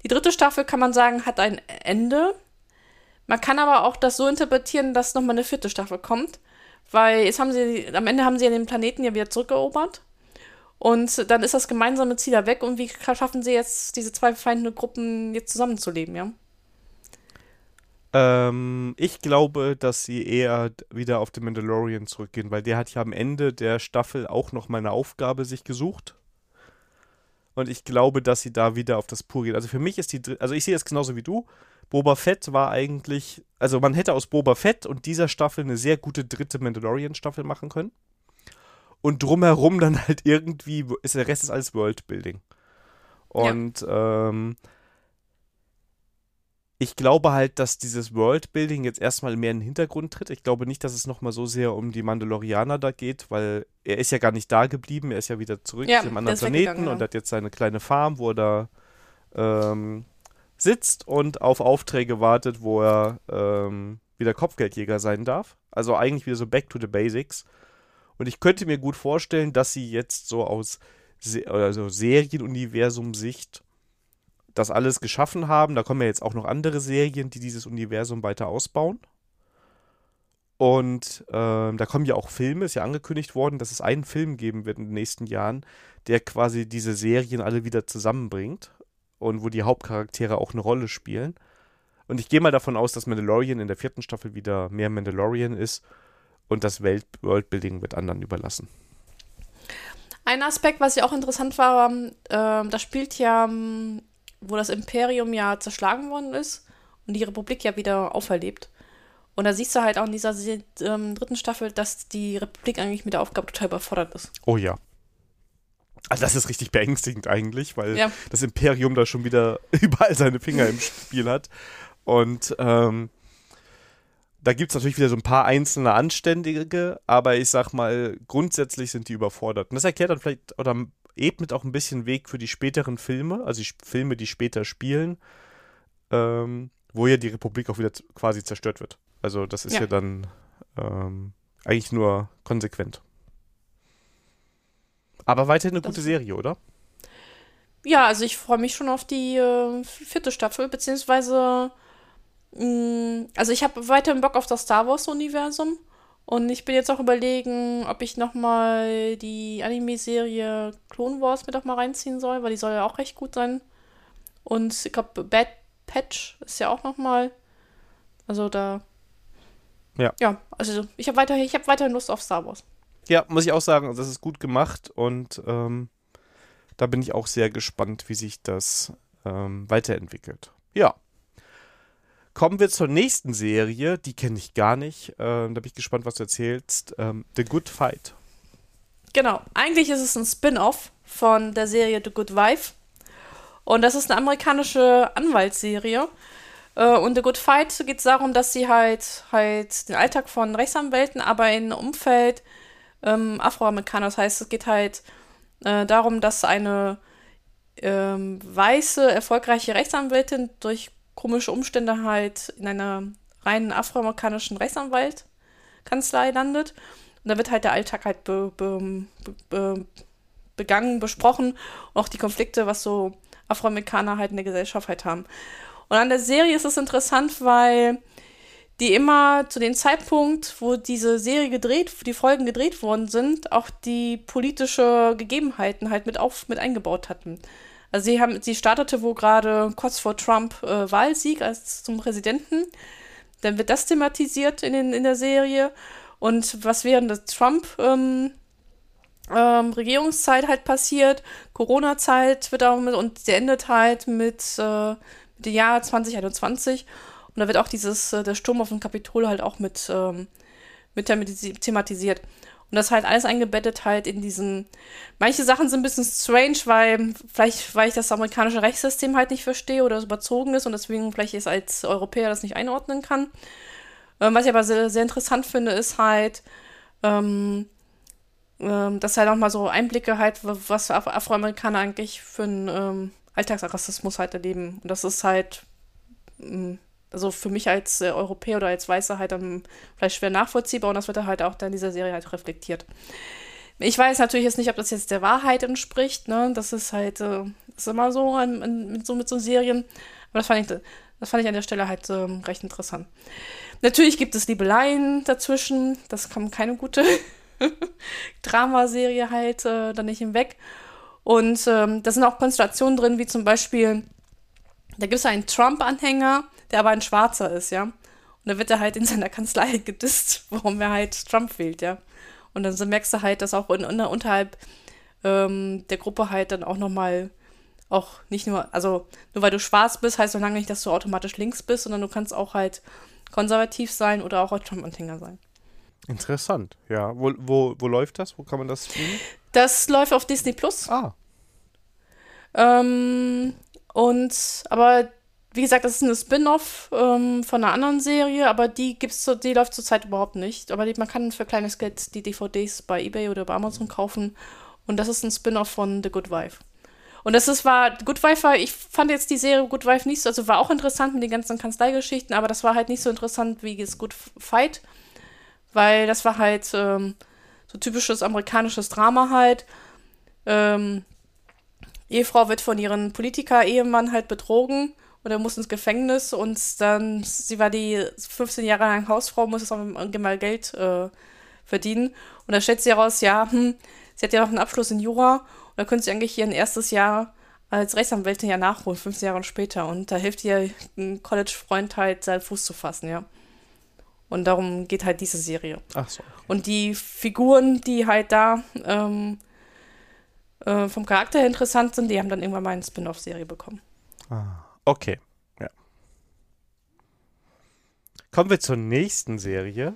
die dritte Staffel kann man sagen, hat ein Ende. Man kann aber auch das so interpretieren, dass nochmal eine vierte Staffel kommt. Weil jetzt haben sie, am Ende haben sie ja den Planeten ja wieder zurückerobert. Und dann ist das gemeinsame Ziel ja weg. Und wie schaffen sie jetzt, diese zwei verfeindeten Gruppen jetzt zusammenzuleben, ja? Ähm, ich glaube, dass sie eher wieder auf den Mandalorian zurückgehen, weil der hat ja am Ende der Staffel auch noch mal eine Aufgabe sich gesucht. Und ich glaube, dass sie da wieder auf das Pur geht. Also für mich ist die, also ich sehe es genauso wie du. Boba Fett war eigentlich, also man hätte aus Boba Fett und dieser Staffel eine sehr gute dritte Mandalorian-Staffel machen können. Und drumherum dann halt irgendwie, ist der Rest ist alles Worldbuilding. Und ja. ähm, ich glaube halt, dass dieses Worldbuilding jetzt erstmal mehr in den Hintergrund tritt. Ich glaube nicht, dass es nochmal so sehr um die Mandalorianer da geht, weil er ist ja gar nicht da geblieben, er ist ja wieder zurück ja, zu dem anderen Planeten und hat jetzt seine kleine Farm, wo er da ähm, sitzt und auf Aufträge wartet, wo er ähm, wieder Kopfgeldjäger sein darf. Also eigentlich wieder so back to the basics. Und ich könnte mir gut vorstellen, dass sie jetzt so aus Se also Serienuniversum-Sicht das alles geschaffen haben. Da kommen ja jetzt auch noch andere Serien, die dieses Universum weiter ausbauen. Und ähm, da kommen ja auch Filme, ist ja angekündigt worden, dass es einen Film geben wird in den nächsten Jahren, der quasi diese Serien alle wieder zusammenbringt und wo die Hauptcharaktere auch eine Rolle spielen. Und ich gehe mal davon aus, dass Mandalorian in der vierten Staffel wieder mehr Mandalorian ist und das Welt Worldbuilding wird anderen überlassen. Ein Aspekt, was ja auch interessant war, äh, da spielt ja ähm, wo das Imperium ja zerschlagen worden ist und die Republik ja wieder auferlebt. Und da siehst du halt auch in dieser ähm, dritten Staffel, dass die Republik eigentlich mit der Aufgabe total überfordert ist. Oh ja. Also das ist richtig beängstigend eigentlich, weil ja. das Imperium da schon wieder überall seine Finger im Spiel hat. Und ähm, da gibt es natürlich wieder so ein paar einzelne Anständige, aber ich sag mal, grundsätzlich sind die überfordert. Und das erklärt dann vielleicht oder ebnet auch ein bisschen Weg für die späteren Filme, also die Filme, die später spielen, ähm, wo ja die Republik auch wieder quasi zerstört wird. Also das ist ja, ja dann ähm, eigentlich nur konsequent. Aber weiterhin eine das gute Serie, oder? Ja, also ich freue mich schon auf die äh, vierte Staffel, beziehungsweise mh, mm, also ich habe weiterhin Bock auf das Star Wars-Universum. Und ich bin jetzt auch überlegen, ob ich nochmal die Anime-Serie Clone Wars mit auch mal reinziehen soll, weil die soll ja auch recht gut sein. Und ich glaube, Bad Patch ist ja auch nochmal. Also da. Ja. Ja, also ich habe weiterhin, hab weiterhin Lust auf Star Wars. Ja, muss ich auch sagen, das ist gut gemacht und ähm, da bin ich auch sehr gespannt, wie sich das ähm, weiterentwickelt. Ja. Kommen wir zur nächsten Serie, die kenne ich gar nicht. Ähm, da bin ich gespannt, was du erzählst. Ähm, The Good Fight. Genau, eigentlich ist es ein Spin-off von der Serie The Good Wife. Und das ist eine amerikanische Anwaltsserie. Äh, und The Good Fight geht es darum, dass sie halt, halt den Alltag von Rechtsanwälten, aber in einem Umfeld ähm, Afroamerikaner. Das heißt, es geht halt äh, darum, dass eine ähm, weiße, erfolgreiche Rechtsanwältin durch komische Umstände halt in einer reinen afroamerikanischen Rechtsanwaltkanzlei landet. Und da wird halt der Alltag halt be, be, be, begangen, besprochen und auch die Konflikte, was so Afroamerikaner halt in der Gesellschaft halt haben. Und an der Serie ist es interessant, weil die immer zu dem Zeitpunkt, wo diese Serie gedreht, die Folgen gedreht worden sind, auch die politische Gegebenheiten halt mit auf mit eingebaut hatten. Also sie haben, sie startete wohl gerade kurz vor Trump äh, Wahlsieg als zum Präsidenten. Dann wird das thematisiert in, den, in der Serie. Und was während der Trump ähm, ähm, Regierungszeit halt passiert, Corona-Zeit wird auch mit, und sie endet halt mit, äh, dem Jahr 2021. Und da wird auch dieses, äh, der Sturm auf dem Kapitol halt auch mit, ähm, mit thematisiert. Und das halt alles eingebettet halt in diesen. Manche Sachen sind ein bisschen strange, weil vielleicht, weil ich das amerikanische Rechtssystem halt nicht verstehe oder es überzogen ist und deswegen vielleicht jetzt als Europäer das nicht einordnen kann. Ähm, was ich aber sehr, sehr interessant finde, ist halt, ähm, ähm, dass halt auch mal so Einblicke halt, was Af Afroamerikaner eigentlich für einen ähm, Alltagsrassismus halt erleben. Und das ist halt mm, also für mich als äh, Europäer oder als Weißer halt dann vielleicht schwer nachvollziehbar und das wird halt auch dann in dieser Serie halt reflektiert. Ich weiß natürlich jetzt nicht, ob das jetzt der Wahrheit entspricht, ne? Das ist halt, äh, ist immer so an, an, mit, so mit so Serien. Aber das fand ich, das fand ich an der Stelle halt äh, recht interessant. Natürlich gibt es Liebeleien dazwischen. Das kommt keine gute Dramaserie halt äh, dann nicht hinweg. Und ähm, da sind auch Konstellationen drin, wie zum Beispiel, da gibt es einen Trump-Anhänger, der aber ein Schwarzer ist, ja. da wird er halt in seiner Kanzlei gedisst, warum er halt Trump wählt, ja. Und dann so merkst du halt, dass auch in, in, unterhalb ähm, der Gruppe halt dann auch nochmal auch nicht nur, also nur weil du schwarz bist, heißt so lange nicht, dass du automatisch links bist, sondern du kannst auch halt konservativ sein oder auch Trump-Anhänger sein. Interessant, ja. Wo, wo, wo läuft das? Wo kann man das streamen? Das läuft auf Disney Plus. Ah. Ähm, und, aber wie gesagt, das ist eine Spin-off ähm, von einer anderen Serie, aber die gibt's so, die läuft zurzeit überhaupt nicht. Aber die, man kann für kleines Geld die DVDs bei eBay oder bei Amazon kaufen. Und das ist ein Spin-off von The Good Wife. Und das ist, war, Good Wife war, ich fand jetzt die Serie Good Wife nicht so, also war auch interessant mit den ganzen Kanzleigeschichten, aber das war halt nicht so interessant wie das Good Fight, weil das war halt ähm, so typisches amerikanisches Drama halt. Ähm, Ehefrau wird von ihrem Politiker-Ehemann halt betrogen und er muss ins Gefängnis und dann, sie war die 15 Jahre lang Hausfrau, muss jetzt auch mal Geld äh, verdienen. Und da stellt sie heraus, ja, hm, sie hat ja noch einen Abschluss in Jura und da könnte sie eigentlich ihr erstes Jahr als Rechtsanwältin ja nachholen, 15 Jahre später. Und da hilft ihr ein College-Freund halt, seinen Fuß zu fassen, ja. Und darum geht halt diese Serie. Ach so. Okay. Und die Figuren, die halt da ähm, äh, vom Charakter her interessant sind, die haben dann irgendwann mal eine Spin-off-Serie bekommen. Ah. Okay, ja. Kommen wir zur nächsten Serie.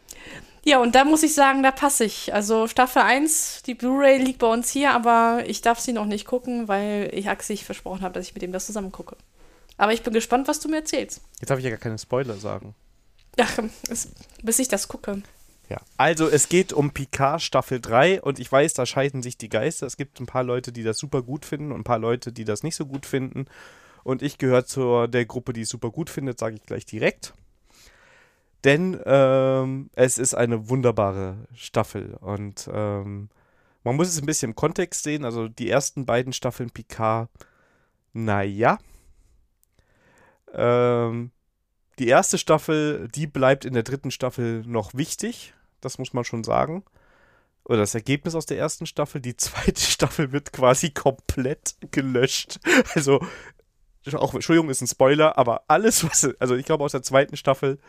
Ja, und da muss ich sagen, da passe ich. Also Staffel 1, die Blu-ray liegt bei uns hier, aber ich darf sie noch nicht gucken, weil ich Axel versprochen habe, dass ich mit ihm das zusammen gucke. Aber ich bin gespannt, was du mir erzählst. Jetzt darf ich ja gar keine Spoiler sagen. Ach, es, bis ich das gucke. Ja, also es geht um Picard Staffel 3 und ich weiß, da scheiden sich die Geister. Es gibt ein paar Leute, die das super gut finden und ein paar Leute, die das nicht so gut finden. Und ich gehöre zur der Gruppe, die es super gut findet, sage ich gleich direkt. Denn ähm, es ist eine wunderbare Staffel. Und ähm, man muss es ein bisschen im Kontext sehen. Also die ersten beiden Staffeln Picard, naja. Ähm, die erste Staffel, die bleibt in der dritten Staffel noch wichtig. Das muss man schon sagen. Oder das Ergebnis aus der ersten Staffel. Die zweite Staffel wird quasi komplett gelöscht. Also auch, Entschuldigung, ist ein Spoiler, aber alles, was, also ich glaube, aus der zweiten Staffel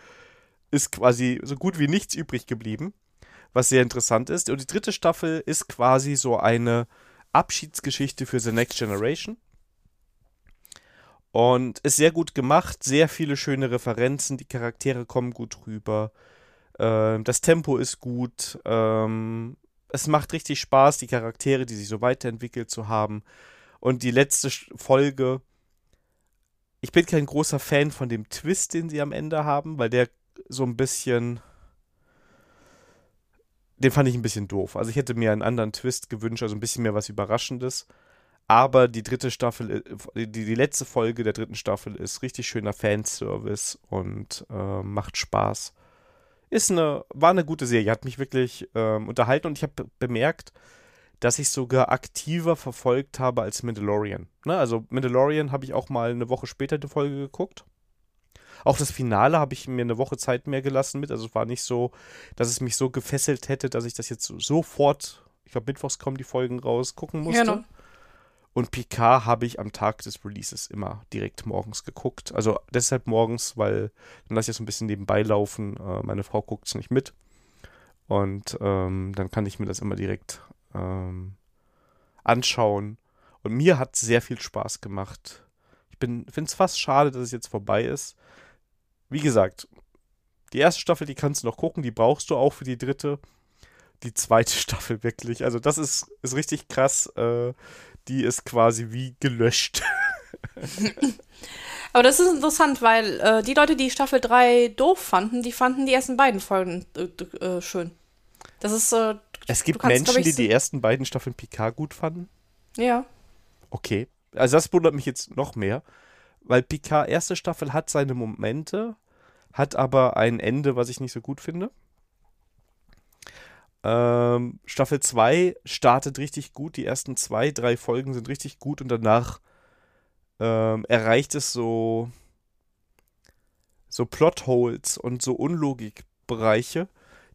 ist quasi so gut wie nichts übrig geblieben, was sehr interessant ist. Und die dritte Staffel ist quasi so eine Abschiedsgeschichte für The Next Generation. Und ist sehr gut gemacht, sehr viele schöne Referenzen, die Charaktere kommen gut rüber. Ähm, das Tempo ist gut. Ähm, es macht richtig Spaß, die Charaktere, die sich so weiterentwickelt zu haben. Und die letzte Folge ich bin kein großer Fan von dem Twist, den sie am Ende haben, weil der so ein bisschen. Den fand ich ein bisschen doof. Also ich hätte mir einen anderen Twist gewünscht, also ein bisschen mehr was Überraschendes. Aber die dritte Staffel, äh, die, die letzte Folge der dritten Staffel ist richtig schöner Fanservice und äh, macht Spaß. Ist eine, war eine gute Serie, hat mich wirklich ähm, unterhalten und ich habe bemerkt, dass ich sogar aktiver verfolgt habe als Mandalorian. Ne? Also Mandalorian habe ich auch mal eine Woche später die Folge geguckt. Auch das Finale habe ich mir eine Woche Zeit mehr gelassen mit. Also es war nicht so, dass es mich so gefesselt hätte, dass ich das jetzt sofort, ich glaube Mittwochs kommen die Folgen raus, gucken musste. Genau. Und Picard habe ich am Tag des Releases immer direkt morgens geguckt. Also deshalb morgens, weil dann lasse ich so ein bisschen nebenbei laufen. Äh, meine Frau guckt es nicht mit. Und ähm, dann kann ich mir das immer direkt ähm, anschauen. Und mir hat sehr viel Spaß gemacht. Ich finde es fast schade, dass es jetzt vorbei ist. Wie gesagt, die erste Staffel, die kannst du noch gucken, die brauchst du auch für die dritte. Die zweite Staffel wirklich. Also, das ist, ist richtig krass. Äh, die ist quasi wie gelöscht. Aber das ist interessant, weil äh, die Leute, die Staffel 3 doof fanden, die fanden die ersten beiden Folgen äh, äh schön. Das ist äh, es gibt kannst, Menschen, die die ersten beiden Staffeln Picard gut fanden? Ja. Okay. Also das wundert mich jetzt noch mehr, weil Picard erste Staffel hat seine Momente, hat aber ein Ende, was ich nicht so gut finde. Ähm, Staffel 2 startet richtig gut. Die ersten zwei, drei Folgen sind richtig gut und danach ähm, erreicht es so, so Plotholes und so Unlogikbereiche,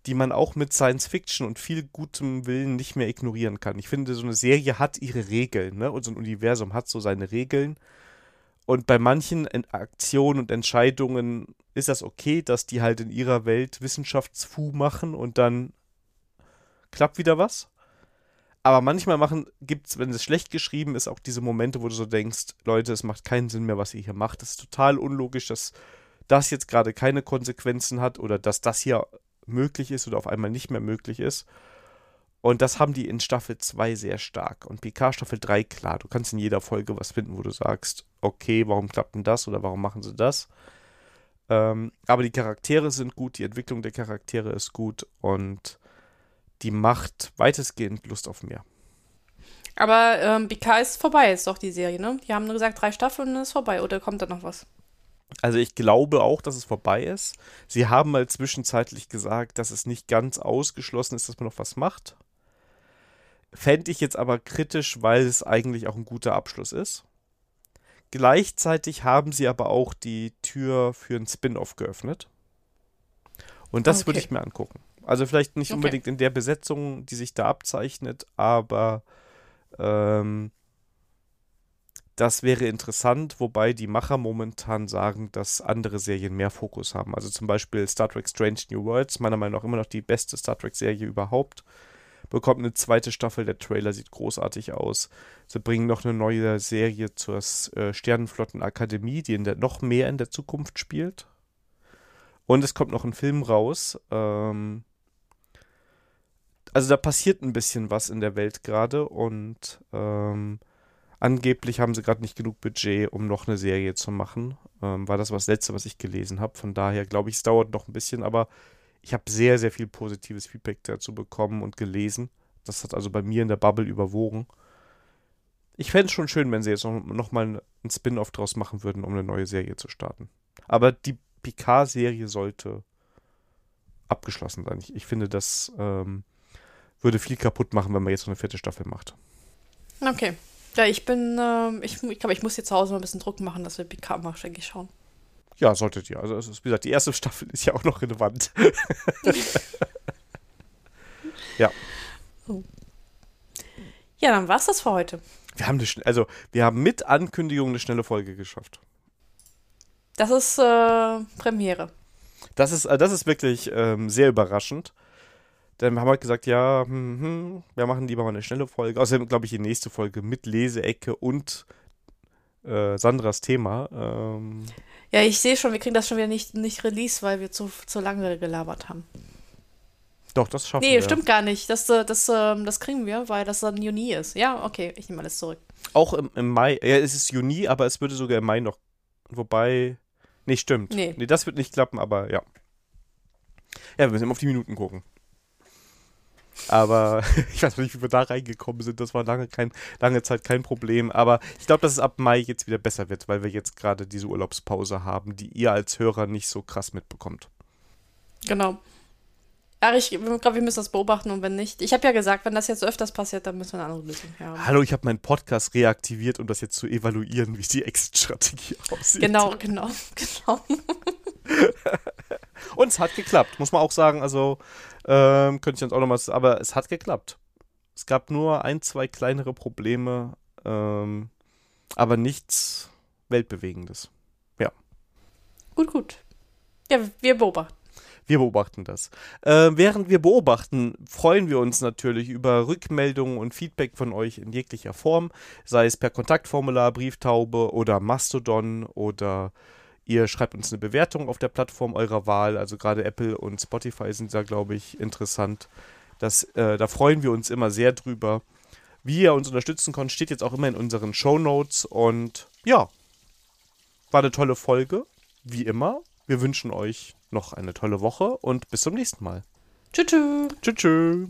die man auch mit Science Fiction und viel gutem Willen nicht mehr ignorieren kann. Ich finde, so eine Serie hat ihre Regeln, ne? Und so ein Universum hat so seine Regeln. Und bei manchen Aktionen und Entscheidungen ist das okay, dass die halt in ihrer Welt Wissenschaftsfu machen und dann klappt wieder was. Aber manchmal machen, gibt's, wenn es schlecht geschrieben ist, auch diese Momente, wo du so denkst, Leute, es macht keinen Sinn mehr, was ihr hier macht. Das ist total unlogisch, dass das jetzt gerade keine Konsequenzen hat oder dass das hier möglich ist oder auf einmal nicht mehr möglich ist. Und das haben die in Staffel 2 sehr stark. Und PK Staffel 3, klar, du kannst in jeder Folge was finden, wo du sagst, okay, warum klappt denn das oder warum machen sie das? Ähm, aber die Charaktere sind gut, die Entwicklung der Charaktere ist gut und die macht weitestgehend Lust auf mehr. Aber ähm, PK ist vorbei, ist doch die Serie, ne? Die haben nur gesagt, drei Staffeln und ist vorbei. Oder kommt da noch was? Also ich glaube auch, dass es vorbei ist. Sie haben mal zwischenzeitlich gesagt, dass es nicht ganz ausgeschlossen ist, dass man noch was macht. Fände ich jetzt aber kritisch, weil es eigentlich auch ein guter Abschluss ist. Gleichzeitig haben sie aber auch die Tür für ein Spin-off geöffnet. Und das okay. würde ich mir angucken. Also vielleicht nicht okay. unbedingt in der Besetzung, die sich da abzeichnet, aber ähm, das wäre interessant, wobei die Macher momentan sagen, dass andere Serien mehr Fokus haben. Also zum Beispiel Star Trek Strange New Worlds, meiner Meinung nach immer noch die beste Star Trek-Serie überhaupt bekommt eine zweite Staffel. Der Trailer sieht großartig aus. Sie bringen noch eine neue Serie zur äh, Sternenflottenakademie, die in der, noch mehr in der Zukunft spielt. Und es kommt noch ein Film raus. Ähm, also da passiert ein bisschen was in der Welt gerade und ähm, angeblich haben sie gerade nicht genug Budget, um noch eine Serie zu machen. Ähm, war das was Letzte, was ich gelesen habe. Von daher glaube ich, es dauert noch ein bisschen, aber ich habe sehr, sehr viel positives Feedback dazu bekommen und gelesen. Das hat also bei mir in der Bubble überwogen. Ich fände es schon schön, wenn sie jetzt noch, noch mal einen Spin-off draus machen würden, um eine neue Serie zu starten. Aber die Picard-Serie sollte abgeschlossen sein. Ich, ich finde, das ähm, würde viel kaputt machen, wenn man jetzt noch eine vierte Staffel macht. Okay. Ja, ich bin, äh, ich, ich glaube, ich muss jetzt zu Hause mal ein bisschen Druck machen, dass wir Picard mal ständig schauen. Ja, solltet ihr. Also, ist, wie gesagt, die erste Staffel ist ja auch noch relevant. ja. Oh. Ja, dann war's das für heute. Wir haben, eine, also, wir haben mit Ankündigung eine schnelle Folge geschafft. Das ist äh, Premiere. Das ist, äh, das ist wirklich ähm, sehr überraschend. Wir haben halt gesagt, ja, hm, hm, wir machen lieber mal eine schnelle Folge. Außerdem, glaube ich, die nächste Folge mit Leseecke und äh, Sandras Thema. Ähm, ja, ich sehe schon, wir kriegen das schon wieder nicht, nicht release, weil wir zu, zu lange gelabert haben. Doch, das schaffen nee, wir. Nee, stimmt gar nicht. Das, äh, das, das, ähm, das kriegen wir, weil das dann Juni ist. Ja, okay, ich nehme alles zurück. Auch im, im Mai. Ja, es ist Juni, aber es würde sogar im Mai noch. Wobei. Nee, stimmt. Nee. nee, das wird nicht klappen, aber ja. Ja, wir müssen immer auf die Minuten gucken. Aber ich weiß nicht, wie wir da reingekommen sind. Das war lange, kein, lange Zeit kein Problem. Aber ich glaube, dass es ab Mai jetzt wieder besser wird, weil wir jetzt gerade diese Urlaubspause haben, die ihr als Hörer nicht so krass mitbekommt. Genau. Ja, ich glaube, wir müssen das beobachten und wenn nicht. Ich habe ja gesagt, wenn das jetzt öfters passiert, dann müssen wir eine andere Lösung haben. Hallo, ich habe meinen Podcast reaktiviert, um das jetzt zu evaluieren, wie die Exit-Strategie aussieht. Genau, genau, genau. und es hat geklappt, muss man auch sagen. Also, ähm, könnte ich uns auch nochmal, aber es hat geklappt. Es gab nur ein, zwei kleinere Probleme, ähm, aber nichts Weltbewegendes. Ja. Gut, gut. Ja, wir beobachten. Wir beobachten das. Äh, während wir beobachten, freuen wir uns natürlich über Rückmeldungen und Feedback von euch in jeglicher Form, sei es per Kontaktformular, Brieftaube oder Mastodon oder Ihr schreibt uns eine Bewertung auf der Plattform eurer Wahl. Also gerade Apple und Spotify sind da, glaube ich, interessant. Das, äh, da freuen wir uns immer sehr drüber. Wie ihr uns unterstützen könnt, steht jetzt auch immer in unseren Show Notes. Und ja, war eine tolle Folge, wie immer. Wir wünschen euch noch eine tolle Woche und bis zum nächsten Mal. Tschüss. Tschüss.